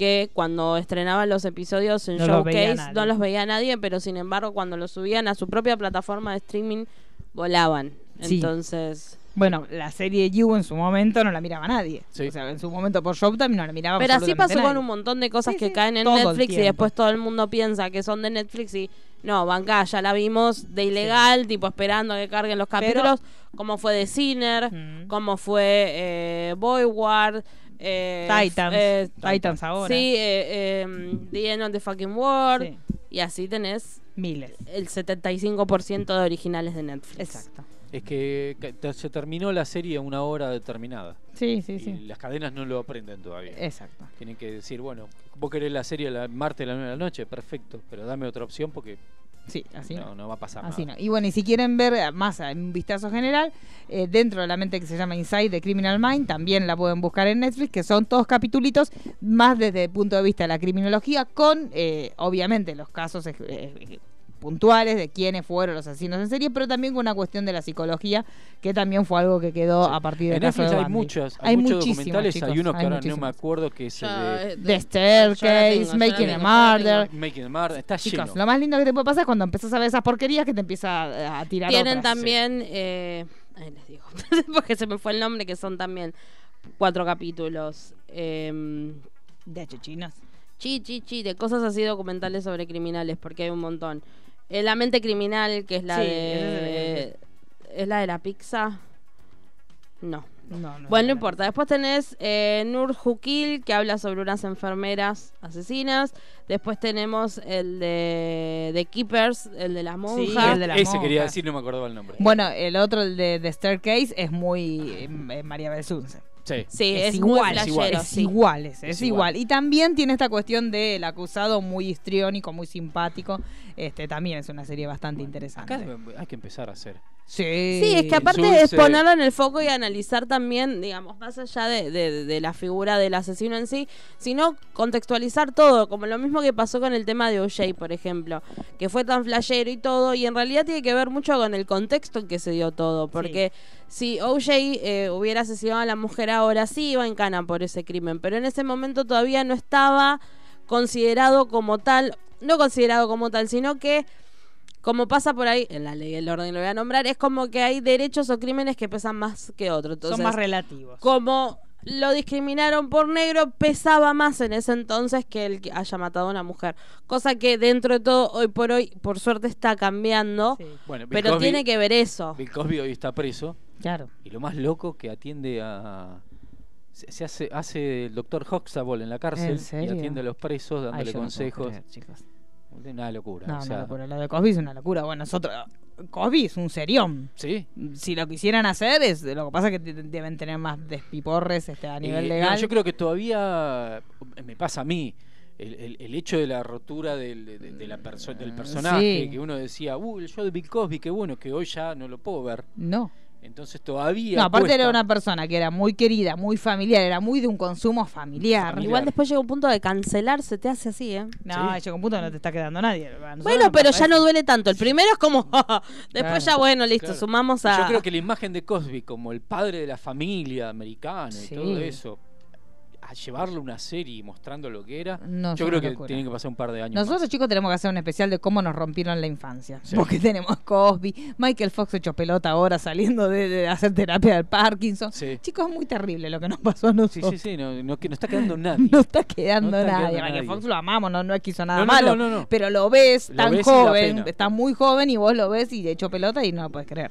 Que cuando estrenaban los episodios en No Showcase no los veía nadie, pero sin embargo, cuando los subían a su propia plataforma de streaming, volaban. Sí. Entonces. Bueno, la serie You en su momento no la miraba nadie. Sí. O sea, en su momento por Showtime no la miraba Pero así pasó con un montón de cosas Sí, que sí, caen en Netflix y después todo el mundo piensa que son de Netflix y no, banca, ya la vimos de ilegal, tipo esperando a que carguen los Pero- capítulos, como fue de Sinner, Mm. como fue eh, Boyward, eh, Titans. eh, Titans ahora. Sí, eh, eh, The End of the Fucking World. Sí, Y así tenés miles. el 75% de originales de Netflix. Exacto. Es que se terminó la serie a una hora determinada. Sí, sí, Y sí. las cadenas no lo aprenden todavía. Exacto. Tienen que decir, bueno, vos querés la serie el martes a las 9 de la noche, perfecto, pero dame otra opción porque Sí, así no, no. no va a pasar Así nada. no. Y bueno, y si quieren ver eh, más en un vistazo general, eh, dentro de la mente que se llama Inside de Criminal Mind, también la pueden buscar en Netflix, que son todos capítulos más desde el punto de vista de la criminología, con eh, obviamente los casos eh, eh, puntuales de quiénes fueron los asesinos en serie, pero también con una cuestión de la psicología, que también fue algo que quedó Sí. a partir del En caso Netflix de hay muchos, hay, Hay muchos muchísimos, documentales, chicos, hay uno que hay ahora no me acuerdo que es el de eh, The Staircase, tengo, Making a Murder. Making the Mar, está Chicos, lleno. lo más lindo que te puede pasar es cuando empezás a ver esas porquerías que te empieza a, a tirar Tienen otras. también, eh, ahí les digo, porque se me fue el nombre, que son también cuatro capítulos. Eh, De chichinas. chi, chi, chi, de cosas así documentales sobre criminales, porque hay un montón. Eh, la mente criminal, que es la Sí, de... ¿Es la de la pizza? No. No, no, Bueno, no importa. Después tenés eh, Nur Jukil, que habla sobre unas enfermeras asesinas. Después tenemos el de, de Keepers, el de las monjas. el de las Ese quería decir, no me acordaba el nombre. Bueno, el otro, el de The Staircase, es muy eh, María Belsunce. Sí. Sí, es, es, igual, es igual. es sí. igual, es, es Es igual. igual. Y también tiene esta cuestión del acusado muy histriónico, muy simpático. Este también es una serie bastante interesante. Acá hay que empezar a hacer. sí. Sí, es que aparte Dulce. es ponerlo en el foco y analizar también, digamos, más allá de, de- de la figura del asesino en sí, sino contextualizar todo, como lo mismo que pasó con el tema de OJ, por ejemplo, que fue tan flashero y todo, y en realidad tiene que ver mucho con el contexto en que se dio todo, porque si OJ eh, hubiera asesinado a la mujer ahora sí iba en cana por ese crimen, pero en ese momento todavía no estaba considerado como tal, no considerado como tal, sino que como pasa por ahí, en la ley del orden lo voy a nombrar, es como que hay derechos o crímenes que pesan más que otros. Son más relativos. como lo discriminaron por negro, pesaba más en ese entonces que el que haya matado a una mujer. Cosa que dentro de todo, hoy por hoy, por suerte está cambiando. Sí, Bueno, Pero Cosby- tiene que ver eso. Bill Cosby hoy está preso. claro. Y lo más loco que atiende a. Se, se hace, hace el doctor Huxtable en la cárcel ¿En y atiende a los presos Ay, dándole no consejos. creer, chicos. Una locura. No, o sea, una locura. Lo de Cosby es una locura. Bueno, nosotros. Cosby es un serión. Sí. Si lo quisieran hacer, es lo que pasa es que deben tener más despiporres este, a nivel Eh, no, legal. yo creo que todavía me pasa a mí. El, el- el hecho de la rotura del, de, de la perso- del personaje, Sí. que uno decía, uh, el show de Bill Cosby, qué bueno, que hoy ya no lo puedo ver. No. Entonces todavía. No, aparte cuesta. era una persona que era muy querida, muy familiar, era muy de un consumo familiar. Familiar. Igual después llega un punto de cancelarse, te hace así, ¿eh? No, Sí. llega un punto que no te está quedando nadie. Nosotros Bueno, pero ya no duele tanto. El primero es como. Después Claro. ya, bueno, listo, Claro. sumamos a. Yo creo que la imagen de Cosby como el padre de la familia americana y Sí. todo eso, a llevarle una serie mostrando lo que era, No, yo creo que locura. tienen que pasar un par de años. Nosotros, más. chicos, tenemos que hacer un especial de cómo nos rompieron la infancia. Sí. Porque tenemos Cosby, Michael Fox hecho pelota ahora saliendo de, de hacer terapia del Parkinson. Sí. Chicos, es muy terrible lo que nos pasó a Sí, nosotros. sí, sí, no, no, no está quedando nadie. No está quedando No está nadie. quedando Michael nadie. Fox lo amamos, no, no es que hizo nada malo. Pero lo ves Lo tan ves y joven, está muy joven y vos lo ves y hecho pelota y no lo puedes creer.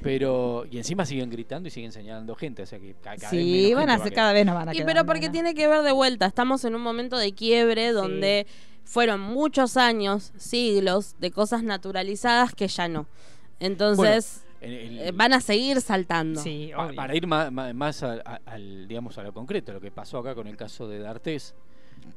Pero, y encima siguen gritando y siguen señalando gente, o sea que ca- cada vez Sí, menos van a ser cada vez nos van a Y pero porque menos. tiene que ver de vuelta. Estamos en un momento de quiebre donde fueron muchos años, siglos, de cosas naturalizadas que ya no. Entonces, el- eh, van a seguir saltando. Sí, para ir más, más a- a- al, digamos, a lo concreto, lo que pasó acá con el caso de D'Artés,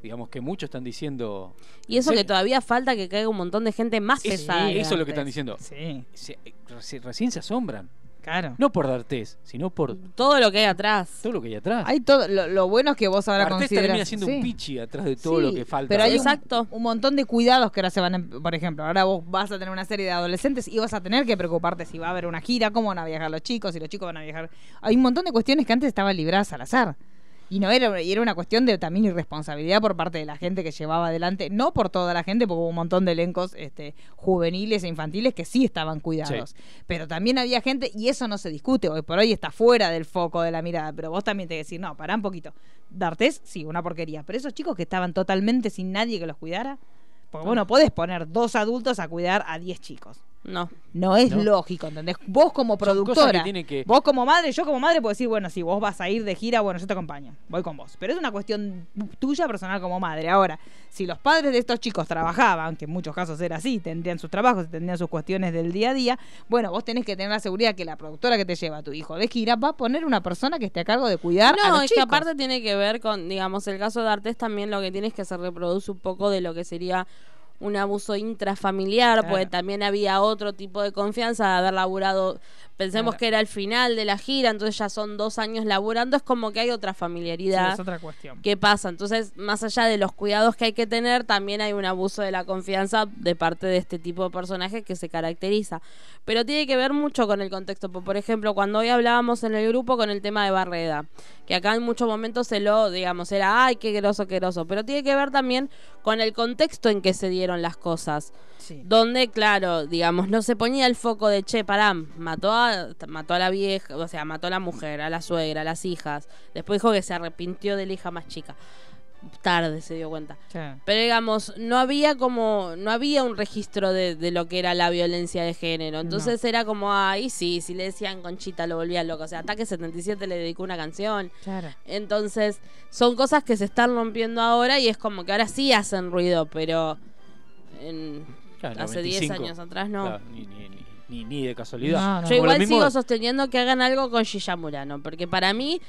digamos que muchos están diciendo... Y eso ¿en que todavía falta que caiga un montón de gente más Es- pesada. que eso es lo que están diciendo. Sí, Se- eh, reci- recién se asombran. claro. No por D'Artés, sino por Todo lo que hay atrás. todo lo que hay atrás. Hay todo, lo, lo bueno es que vos ahora D'Artés consideras... termina siendo sí. un pichi atrás de todo Sí, lo que falta. Pero hay un, Exacto. un montón de cuidados que ahora se van, a, em- por ejemplo, ahora vos vas a tener una serie de adolescentes y vas a tener que preocuparte si va a haber una gira, cómo van a viajar los chicos, si los chicos van a viajar. Hay un montón de cuestiones que antes estaban libradas al azar. Y no era, y era una cuestión de también irresponsabilidad por parte de la gente que llevaba adelante, no por toda la gente, porque hubo un montón de elencos este, juveniles e infantiles que sí estaban cuidados. Pero también había gente, y eso no se discute, hoy por hoy está fuera del foco de la mirada, pero vos también te decir, no, pará un poquito. D'Artés, sí, una porquería. Pero esos chicos que estaban totalmente sin nadie que los cuidara, porque vos no podés poner dos adultos a cuidar a diez chicos. No. No es No. lógico, ¿entendés? Vos como que productora, tiene que- vos como madre, yo como madre puedo decir, bueno, si vos vas a ir de gira, bueno, yo te acompaño, voy con vos. Pero es una cuestión tuya personal como madre. Ahora, si los padres de estos chicos trabajaban, que en muchos casos era así, tendrían sus trabajos, tendrían sus cuestiones del día a día, bueno, vos tenés que tener la seguridad que la productora que te lleva a tu hijo de gira va a poner una persona que esté a cargo de cuidar a No, los es que aparte tiene que ver con, digamos, el caso de Artés también lo que tiene es que se reproduce un poco de lo que sería un abuso intrafamiliar, Claro. porque también había otro tipo de confianza de haber laburado, pensemos Claro. que era el final de la gira, entonces ya son dos años laburando, es como que hay otra Sí, familiaridad. es otra cuestión. ¿Qué pasa? Entonces, más allá de los cuidados que hay que tener, también hay un abuso de la confianza de parte de este tipo de personajes que se caracteriza. Pero tiene que ver mucho con el contexto. Por por ejemplo, cuando hoy hablábamos en el grupo con el tema de Barreda, que acá en muchos momentos se lo, digamos, era, ay, qué groso, qué groso. Pero tiene que ver también con el contexto en que se dieron las cosas. Sí. Donde, claro, digamos, no se ponía el foco de, che, pará, mató a, mató a la vieja, o sea, mató a la mujer, a la suegra, a las hijas. Después dijo que se arrepintió de la hija más chica. Tarde se dio cuenta. Sí. Pero digamos, no había como, no había un registro de, de lo que era la violencia de género. Entonces era como, ay, sí, si le decían Conchita lo volvía loco. O sea, Ataque 77 le dedicó una canción. Claro. Entonces, son cosas que se están rompiendo ahora y es como que ahora sí hacen ruido, pero en- Claro, hace 10 95. años atrás no. Claro, ni, ni- ni- ni- ni de casualidad. No, no. Yo igual sigo sosteniendo que hagan algo con Gilla Murano, porque para mí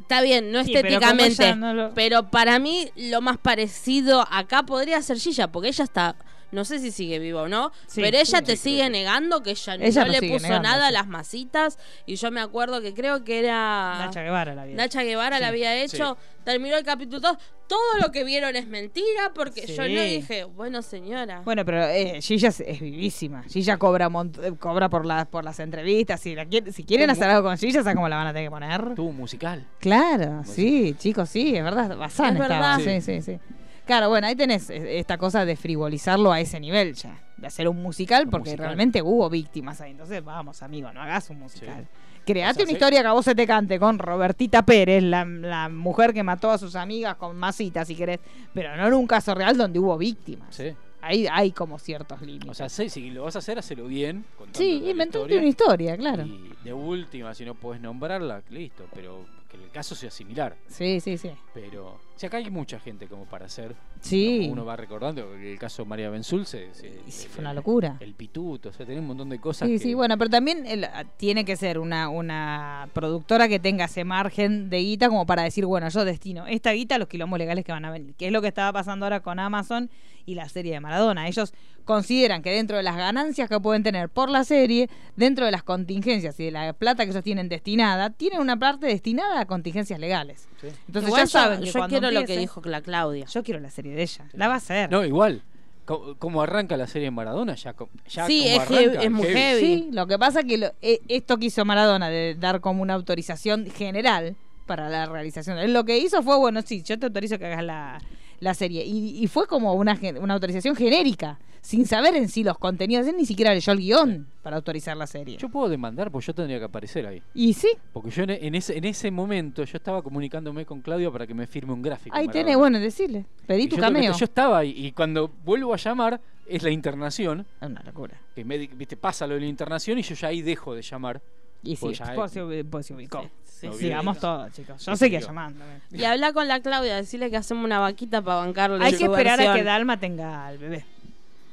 está bien, no Sí, estéticamente, ella no lo- pero para mí lo más parecido acá podría ser Gilla, porque ella está no sé si sigue viva o no, Sí, pero ella sí, te sí, sigue creo negando que ella, Ella no le puso negando, nada a las masitas. Y yo me acuerdo que creo que era. Nacha Guevara la vida. Nacha Guevara Sí. la había hecho, terminó el capítulo 2, todo lo que vieron es mentira, porque yo no dije, bueno señora. Bueno, pero eh, Gilla es, es vivísima. Gilla cobra mont- cobra por las por las entrevistas. Si, la quiere- si quieren hacer algo con Gilla, ¿sabes cómo la van a tener que poner? Tuvo un musical. Claro, sí, chicos, sí, es verdad. Bazán Es estaba. verdad. Sí, sí, sí. Claro, bueno, ahí tenés eh, esta cosa de frivolizarlo a ese nivel ya. De hacer un musical, Un porque musical. realmente hubo víctimas ahí. Entonces, vamos, amigo, no hagas un musical. Create O sea, una sí. historia que a vos se te cante con Robertita Pérez, la, la mujer que mató a sus amigas con masitas, si querés. Pero no en un caso real donde hubo víctimas. Sí. Ahí hay como ciertos límites. O sea, sí, si lo vas a hacer, hacelo bien. sí, inventate una historia, claro. Y de última, si no puedes nombrarla, listo. Pero que el caso sea similar. Sí, sí, sí. Pero, sea, acá hay mucha gente como para hacer. Sí. Como uno va recordando el caso de María Benzul se, sí, fue una locura. El pituto, o sea, tenés un montón de cosas. Sí, que- sí, bueno, pero también el- ah, tiene que ser una, una productora que tenga ese margen de guita como para decir, bueno, yo destino esta guita a los quilombos legales que van a venir, que es lo que estaba pasando ahora con Amazon y la serie de Maradona. Ellos consideran que dentro de las ganancias que pueden tener por la serie, dentro de las contingencias y de la plata que ellos tienen destinada, tienen una parte destinada a contingencias legales. Sí. Entonces Igual ya saben yo, que yo cuando quiero lo que dijo la Claudia. Yo quiero la serie de ella. La va a hacer. No, igual. co- Como arranca la serie de Maradona, ya, ya Sí, como es heavy- arranca, es muy heavy. Sí, lo que pasa que lo- eh, esto que hizo Maradona de dar como una autorización general para la realización, él lo que hizo fue, bueno, sí, yo te autorizo que hagas la, la serie. Y, y fue como una, una autorización genérica, sin saber en sí los contenidos. Él ni siquiera leyó el guion para autorizar la serie. Yo puedo demandar, pues yo tendría que aparecer ahí. Y sí, Porque yo en, en ese, en ese momento yo estaba comunicándome con Claudio para que me firme un gráfico. ahí tenés, bueno, decirle. Pedí Y tu yo, que- cameo. yo estaba ahí y cuando vuelvo a llamar es la internación, Es una locura. que me, di- viste, pasa lo de la internación y yo ya ahí dejo de llamar. Y sí, Pues se, ubi- se ubicó. Sí, sí, No, sí. bien. Digamos todo, chicos. Yo Sí, seguía sí, llamando. Y habla con la Claudia, decirle que hacemos una vaquita para bancarle Hay su que esperar a que Dalma tenga al bebé.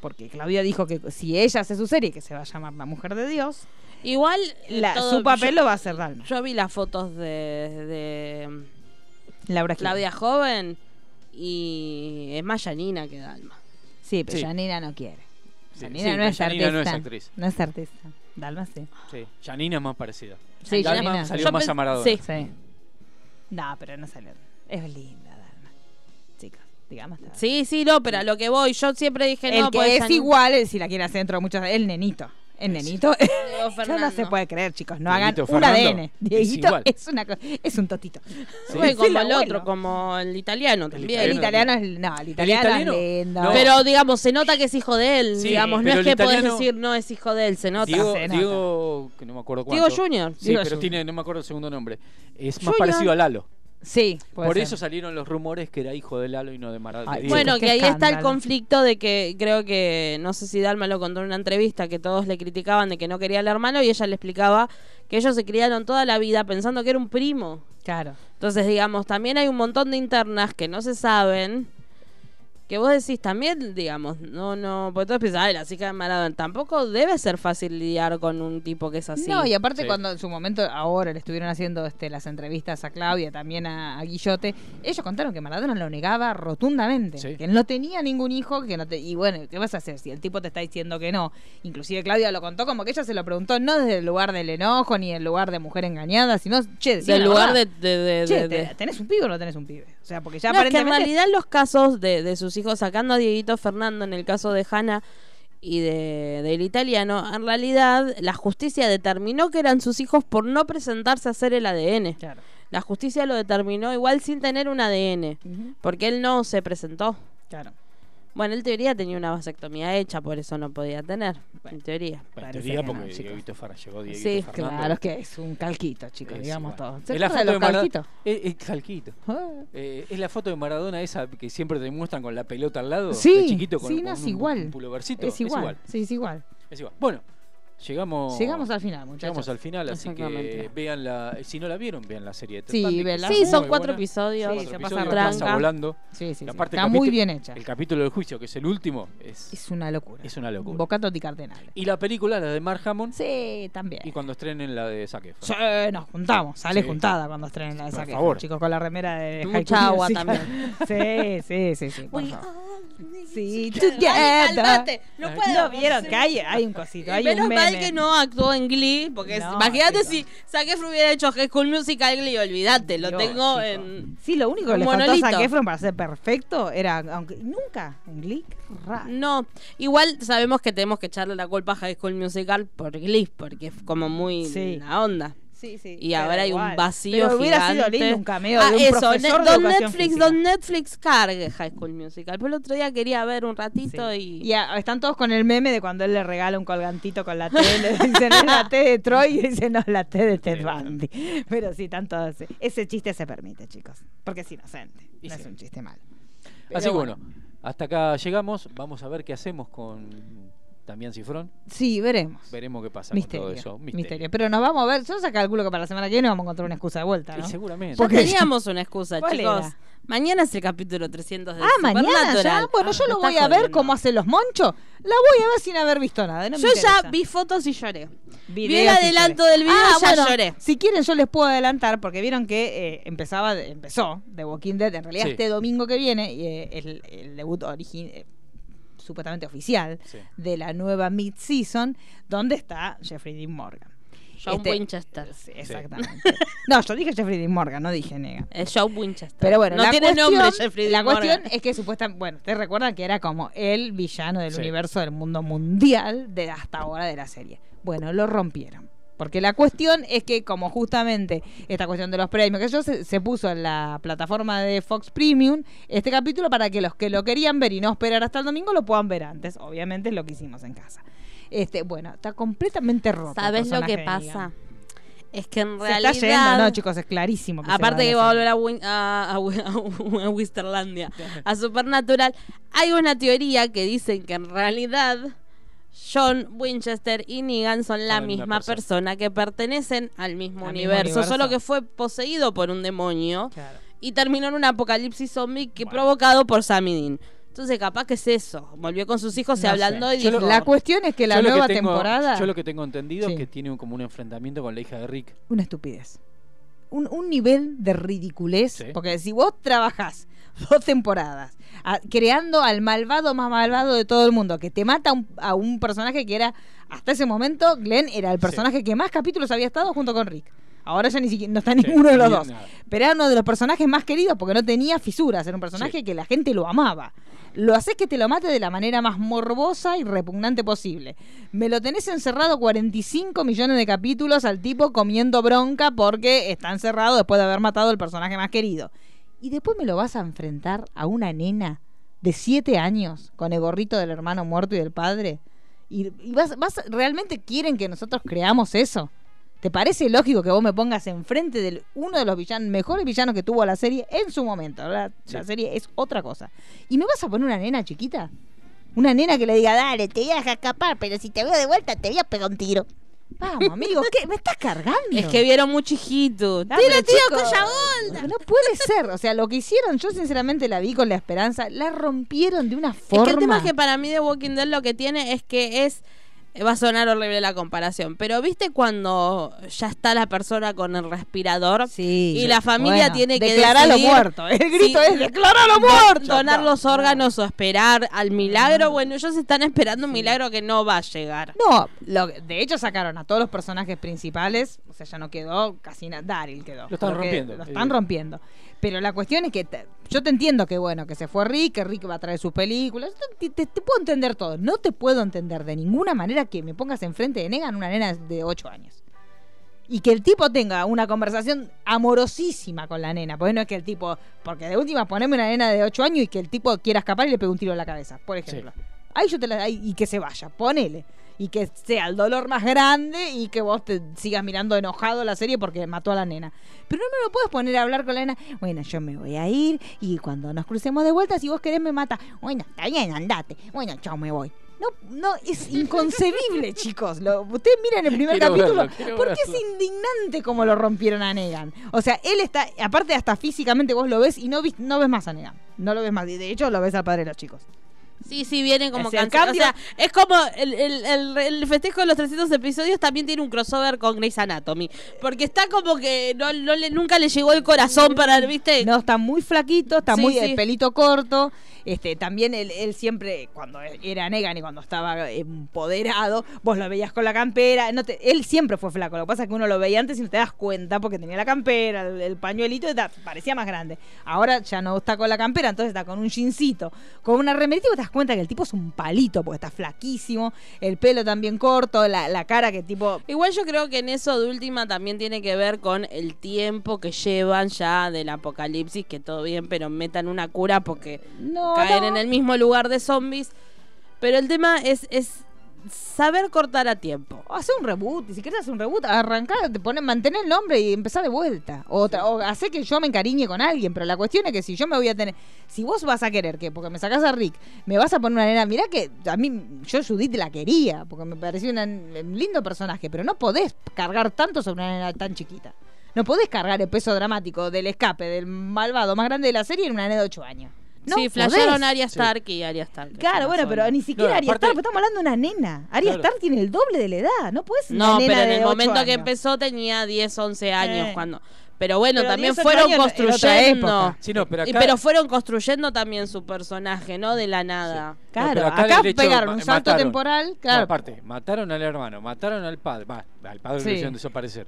Porque Claudia dijo que si ella hace su serie, que se va a llamar La Mujer de Dios, Igual la- todo- su papel yo, lo va a hacer Dalma. yo vi las fotos de, de Laura Gil. Claudia joven y es más Janina que Dalma. Sí, pero Sí. Janina no quiere. Janina sí, no es Janina artista. no es actriz. No es artista. Dalma sí. Sí, Janina es más parecida. Sí, Dalma Janina. salió Yo más a Maradona. sí. Sí. No, pero no salió. Es linda digamos. Sí, sí, no, pero a lo que voy, yo siempre dije El no, que pues es igual, el- si la quiere hacer dentro de muchos. El nenito. El nenito. Diego Ya no se puede creer, chicos. No Dieguito hagan un ADN. es Dieguito igual. es, una es un totito. Sí. Bueno, Es como el el, otro, como el italiano también. El italiano italiano es. No, el italiano, italiano? es lindo. No. Pero digamos, se nota que es hijo de él, Sí, digamos, no es el que podés decir no es hijo de él, se nota. Diego, se nota. Diego, que no me acuerdo Diego cuánto. Junior. Sí, Diego pero Junior. tiene, no me acuerdo el segundo nombre. Es más Junior. parecido a Lalo. Sí, puede Por ser. eso salieron los rumores que era hijo de Lalo y no de Maradona. Bueno, que ahí está el conflicto de que creo que, no sé si Dalma lo contó en una entrevista, que todos le criticaban de que no quería al hermano y ella le explicaba que ellos se criaron toda la vida pensando que era un primo. Claro. Entonces, digamos, también hay un montón de internas que no se saben. Que vos decís también, digamos, no, no, porque todos piensan, ay, la chica de Maradona. Tampoco debe ser fácil lidiar con un tipo que es así. No, y aparte Sí. cuando en su momento, ahora le estuvieron haciendo este, las entrevistas a Claudia, también a, a Guillote, ellos contaron que Maradona lo negaba rotundamente, Sí. que él no tenía ningún hijo, que no te, y bueno, ¿qué vas a hacer si el tipo te está diciendo que no? Inclusive Claudia lo contó como que ella se lo preguntó no desde el lugar del enojo ni el lugar de mujer engañada, sino, che, Del lugar de, de, de- Che, de- de- ¿te- ¿tenés un pibe o no tenés un pibe? O sea, porque ya No, es que en aparentemente... realidad los casos de, de sus hijos, sacando a Dieguito Fernando en el caso de Hanna y de, del italiano, en realidad la justicia determinó que eran sus hijos por no presentarse a hacer el ADN. Claro. La justicia lo determinó igual sin tener un ADN, porque él no se presentó. Claro. Bueno, él teoría tenía una vasectomía hecha, por eso no podía tener, en teoría. Bueno, en teoría que no, porque chicos. Dieguito Ferra llegó Dieguito Sí, Fernando. Claro, es que es un calquito, chicos, Es digamos igual. todo. ¿Se Es la acuerdan de foto los calquitos? Es, es calquito. Ah. Eh, es la foto de Maradona esa que siempre te muestran con la pelota al lado. Sí, de chiquito con, sí, con no, es un, igual. un pulovercito. Es igual, sí, es igual. Es igual. Bueno, llegamos. Llegamos al final, muchachos. Llegamos al final, así que vean la. Si no la vieron, vean la serie Sí, está Sí, son cuatro buena. episodios. Sí, Cuatro se episodios, pasa volando. Sí, sí. Y aparte, Está muy bien hecha. El capítulo del juicio, que es el último, es, Es una locura. es una locura. Bocato di Cardenale. Y la película, la de Mark Hammond, Sí, también. y cuando estrenen la de Efron. Sí, nos juntamos, sale Sí. juntada cuando estrenen la de Por Zac favor. Chicos, con la remera de Musical. también. Sí, sí, sí, sí, por We favor. Sí, together. no vieron que hay, hay un cosito, hay Menos un mal que no actuó en Glee, porque No, imagínate si Zac Efron hubiera hecho High School Musical Glee, olvídate, lo Dios, tengo chico. en... Sí, lo único que le faltó a monolito. Zac Efron para ser perfecto era, aunque nunca en Glee, raro. No, igual sabemos que tenemos que echarle la culpa a High School Musical por Glee, porque es como muy Sí. la onda. Sí, sí. Y ahora hay un vacío Pero hubiera gigante. sido lindo un cameo ah, de un eso, profesor ne- de don educación Netflix, física. don Netflix cargue High School Musical. Pero el otro día quería ver un ratito Sí. y... Y a- están todos con el meme de cuando él le regala un colgantito con la T. Le dicen, es la T de Troy y dicen, no, es la T de Ted Bundy. Pero sí, están todos. Ese chiste se permite, chicos. Porque es inocente. Y no sí. es un chiste malo. Así que Pero bueno, hasta acá llegamos. Vamos a ver qué hacemos con Damián Cifrón. Sí, veremos. Veremos qué pasa Misterio, con todo eso. misterio. Pero nos vamos a ver. Yo se calculo que para la semana que viene vamos a encontrar una excusa de vuelta, Y ¿no? seguramente. Ya Porque- teníamos una excusa, ¿Cuál chicos. era? Mañana es el capítulo 300 de Ah, mañana ya. Bueno, Ah, yo lo me voy a ver cómo hacen los monchos. La voy a ver sin haber visto nada. no me Yo ya vi fotos y lloré. Vi el adelanto lloré. del video Ah, y ya bueno, lloré. Si quieren yo les puedo adelantar porque vieron que eh, empezaba, empezó The Walking Dead. En realidad Sí. este domingo que viene eh, el, el debut origi- eh, supuestamente oficial Sí. de la nueva mid season donde está Jeffrey Dean Morgan. John Este- Winchester. Sí, exactamente. no, yo dije Jeffrey Dean Morgan, no dije Negan. Es John Winchester. Pero bueno, no la tiene cuestión, nombre Jeffrey La cuestión Morgan. es que supuestamente, bueno, ustedes recuerdan que era como el villano del Sí. universo del mundo mundial de hasta ahora de la serie. Bueno, lo rompieron. Porque la cuestión es que como justamente esta cuestión de los premios, que yo se, se puso en la plataforma de Fox Premium este capítulo para que los que lo querían ver y no esperar hasta el domingo lo puedan ver antes. Obviamente es lo que hicimos en casa. Este, bueno, está completamente roto. ¿Sabes lo que pasa? Es que en Se realidad... está yendo, no, chicos, es clarísimo. Que Aparte que va a volver a, Win- a, a a Wisterlandia, a Supernatural, hay una teoría que dicen que en realidad John Winchester y Negan son la misma persona. persona. que pertenecen al mismo universo, universo. solo que fue poseído por un demonio Claro. y terminó en un apocalipsis zombie que Bueno. provocado por Sammy Dean. Entonces capaz que es eso, volvió con sus hijos y No hablando sé. y lo- La cuestión es que la nueva tengo- temporada. Yo lo que tengo entendido Sí. es que tiene un- como un enfrentamiento con la hija de Rick. Una estupidez. Un, un nivel de ridiculez. Sí. Porque si vos trabajás dos temporadas a- creando al malvado más malvado de todo el mundo, que te mata a un, a un personaje que era, hasta ese momento, Glenn era el personaje que más capítulos había estado junto con Rick. Ahora ya ni siquiera no está Sí, ninguno de los dos. nada. Pero era uno de los personajes más queridos porque no tenía fisuras. Era un personaje Sí. que la gente lo amaba. Lo haces que te lo mate de la manera más morbosa y repugnante posible. Me lo tenés encerrado 45 millones de capítulos al tipo comiendo bronca porque está encerrado después de haber matado al personaje más querido. Y después me lo vas a enfrentar a una nena de 7 años con el gorrito del hermano muerto y del padre. Y, y vas, vas, ¿realmente quieren que nosotros creamos eso? ¿Te parece lógico que vos me pongas enfrente de uno de los villanos, mejores villanos que tuvo la serie en su momento? La, serie es otra cosa. ¿Y me vas a poner una nena chiquita? Una nena que le diga, dale, te voy a escapar, pero si te veo de vuelta te voy a pegar un tiro. Vamos, amigo, ¿qué? ¿Me estás cargando? es que vieron chiquito. Ah, Tira, tío, cuya onda. No puede ser. O sea, lo que hicieron, yo sinceramente la vi con la esperanza, la rompieron de una forma. Es que el tema es que para mí The Walking Dead lo que tiene es que es va a sonar horrible la comparación, pero ¿viste cuando ya está la persona con el respirador? Sí. Y la familia Bueno, tiene que declaralo decidir muerto. El grito si es declaralo do- muerto. Donar No. los órganos o esperar al milagro. Bueno, ellos están esperando un milagro que no va a llegar. No, lo, de hecho sacaron a todos los personajes principales, o sea, ya no quedó casi nada, Daryl quedó. Lo están rompiendo, Lo eh. están rompiendo. Pero la cuestión es que te- yo te entiendo que bueno, que se fue Rick, que Rick va a traer sus películas, te, te- te puedo entender todo. No te puedo entender de ninguna manera que me pongas enfrente de Negan una nena de 8 años. Y que el tipo tenga una conversación amorosísima con la nena. Porque no es que el tipo. Porque de última poneme una nena de 8 años y que el tipo quiera escapar y le pegue un tiro en la cabeza, por ejemplo. Ahí yo te la. ahí- y que se vaya, ponele. Y que sea el dolor más grande y que vos te sigas mirando enojado la serie porque mató a la nena. Pero no me lo puedes poner a hablar con la nena. Bueno, yo me voy a ir y cuando nos crucemos de vuelta, si vos querés me mata. Bueno, está bien, andate. Bueno, chao, me voy. No, no, es inconcebible, chicos. Lo, ustedes miran el primer Quiero capítulo. verlo, porque es indignante como lo rompieron a Negan. O sea, él está, aparte hasta físicamente vos lo ves y no, no ves más a Negan. No lo ves más. De hecho, lo ves al padre de los chicos. Sí, sí, vienen como canciones. cambio- O sea, es como el, el, el- el festejo de los 300 episodios también tiene un crossover con Grey's Anatomy. Porque está como que no, no le, nunca le llegó el corazón para, ¿viste? No, está muy flaquito, está Sí, muy sí. el pelito corto. Este, también él, él siempre, cuando era Negan y cuando estaba empoderado, vos lo veías con la campera. No te- él siempre fue flaco. Lo que pasa es que uno lo veía antes y no te das cuenta porque tenía la campera, el, el pañuelito, y ta- parecía más grande. Ahora ya no está con la campera, entonces está con un jeansito, con una remerita y vos te das cuenta que el tipo es un palito porque está flaquísimo, el pelo también corto, la, la cara que tipo Igual yo creo que en eso de última también tiene que ver con el tiempo que llevan ya del apocalipsis, que todo bien, pero metan una cura porque no, caer no. en el mismo lugar de zombies. Pero el tema es, es saber cortar a tiempo. Hace un reboot, y si quieres hacer un reboot, arrancar, te ponen, mantén el nombre y empezar de vuelta. O, tra- o hacer que yo me encariñe con alguien, pero la cuestión es que si yo me voy a tener, si vos vas a querer que, porque me sacás a Rick, me vas a poner una nena, mirá que a mí, yo Judith la quería, porque me parecía una- un lindo personaje, pero no podés cargar tanto sobre una nena tan chiquita. No podés cargar el peso dramático del escape del malvado más grande de la serie en una nena de 8 años. No sí, flashearon. Arya Stark y Arya Stark. Claro, bueno, pero ni siquiera No, Arya aparte- Stark, porque estamos hablando de una nena. Arya Claro. Stark tiene el doble de la edad, no puedes una No, nena pero en de el momento que empezó tenía 10, 11 años cuando pero bueno, Pero también 10, ocho fueron construyendo. Sí, no, pero acá, pero fueron construyendo también su personaje, ¿no? De la nada. Claro, acá acá, pegaron un salto mataron. temporal, No, claro. aparte, mataron al hermano, mataron al padre, va, al padre Sí. lo hicieron desaparecer.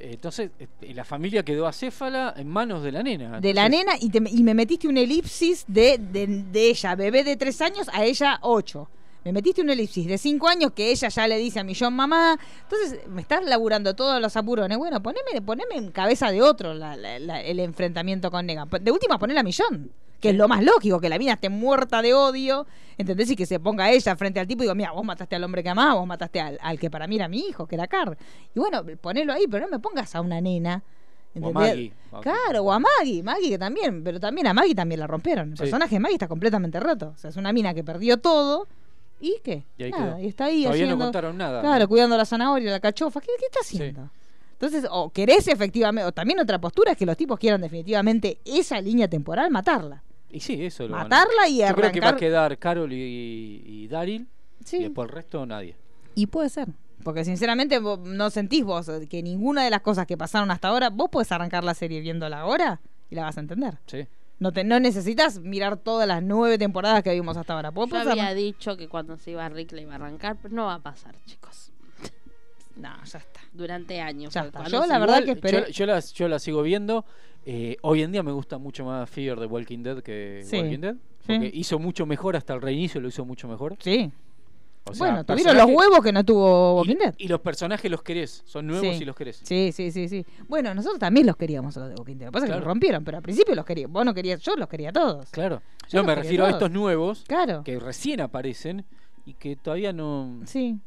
Entonces, este, la familia quedó acéfala en manos de la nena. de la nena y, te- y me metiste un elipsis de, de, de ella, bebé de tres años, a ella ocho. Me metiste un elipsis de cinco años que ella ya le dice a Millón mamá. Entonces me estás laburando todos los apurones. Bueno, poneme, poneme en cabeza de otro la- la- la- el enfrentamiento con Negan. De última, ponela a Millón. Que es lo más lógico, que la mina esté muerta de odio, ¿entendés? Y que se ponga ella frente al tipo y digo, mira, vos mataste al hombre que amaba, vos mataste al, al que para mí era mi hijo, que era Carr. Y bueno, ponelo ahí, pero no me pongas a una nena. O a. Maggie. Claro, o a Maggie, Maggie que también, pero también a Maggie también la rompieron. El Sí. personaje de Maggie está completamente roto. O sea, es una mina que perdió todo. ¿Y qué? Y ahí nada, y está ahí Todavía no haciendo- contaron nada. Claro, cuidando la zanahoria, la cachofa. ¿Qué, qué está haciendo? Entonces, o querés efectivamente, o también otra postura es que los tipos quieran definitivamente esa línea temporal matarla. Y sí, eso lo van a- Matarla y Yo creo que va a arrancar. quedar Carol y, y Daryl. Sí. Y después el resto nadie. Y puede ser. Porque sinceramente vos no sentís vos que ninguna de las cosas que pasaron hasta ahora, vos podés arrancar la serie viéndola ahora y la vas a entender. Sí. No, te, no necesitas mirar todas las nueve temporadas que vimos hasta ahora. Vos Yo había dicho que cuando se iba Rick le iba a arrancar, pero no va a pasar, chicos. No, ya está. Durante años. Ya está. Yo la verdad Igual, que esperé- Yo, yo la, yo la sigo viendo. Eh, hoy en día me gusta mucho más Fear de Walking Dead que Sí. Walking Dead. Sí. Porque hizo mucho mejor, hasta el reinicio lo hizo mucho mejor. Sí. O sea, bueno, tuvieron los huevos que no tuvo Walking y, Dead. y los personajes los querés, son nuevos Sí. y los querés. Sí, sí, sí, sí. Bueno, nosotros también los queríamos a los de Walking Dead. Lo que pasa es que los rompieron, pero al principio los quería. Vos no querías, yo los quería a todos. Claro. Yo me refiero a todos. estos nuevos Claro. que recién aparecen y que todavía no, Sí.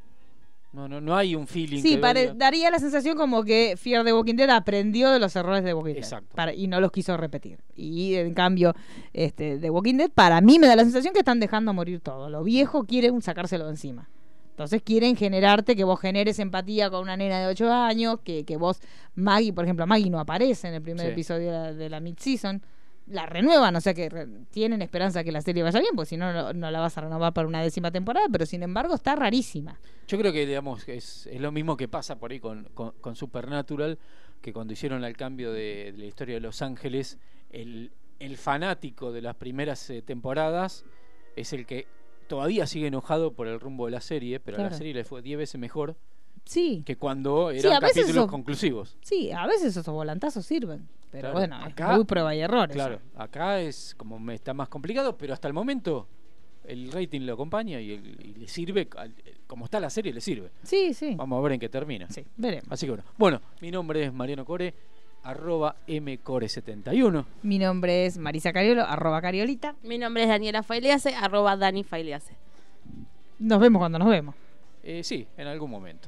No, no, no hay un feeling. Sí, que pare- daría la sensación como que Fear the Walking Dead aprendió de los errores de Walking Dead. Exacto. para- y no los quiso repetir. Y en cambio, este, de Walking Dead, para mí me da la sensación que están dejando morir todo. Lo viejo quieren sacárselo de encima. Entonces quieren generarte que vos generes empatía con una nena de 8 años, que, que vos, Maggie, por ejemplo, Maggie no aparece en el primer Sí. episodio de la, de la mid-season. La renuevan, o sea que re- tienen esperanza que la serie vaya bien, porque si no, no, no la vas a renovar para una décima temporada, pero sin embargo está rarísima. Yo creo que digamos es, es lo mismo que pasa por ahí con, con, con Supernatural, que cuando hicieron el cambio de, de la historia de Los Ángeles, el, el fanático de las primeras eh, temporadas es el que todavía sigue enojado por el rumbo de la serie, pero a la serie le fue 10 veces mejor Sí, que cuando eran capítulos conclusivos. Sí, a veces esos volantazos sirven. Pero Claro, bueno, acá- es muy prueba y error. eso. Claro, acá es como me está más complicado, pero hasta el momento el rating lo acompaña y, el- y le sirve, al- como está la serie, le sirve. Sí, sí. Vamos a ver en qué termina. Sí, veremos. Así que bueno. Bueno, mi nombre es Mariano Core, arroba mcore71. Mi nombre es Marisa Cariolo, arroba Cariolita. Mi nombre es Daniela Failease, arroba Dani Failease. Nos vemos cuando nos vemos. Eh, sí, en algún momento.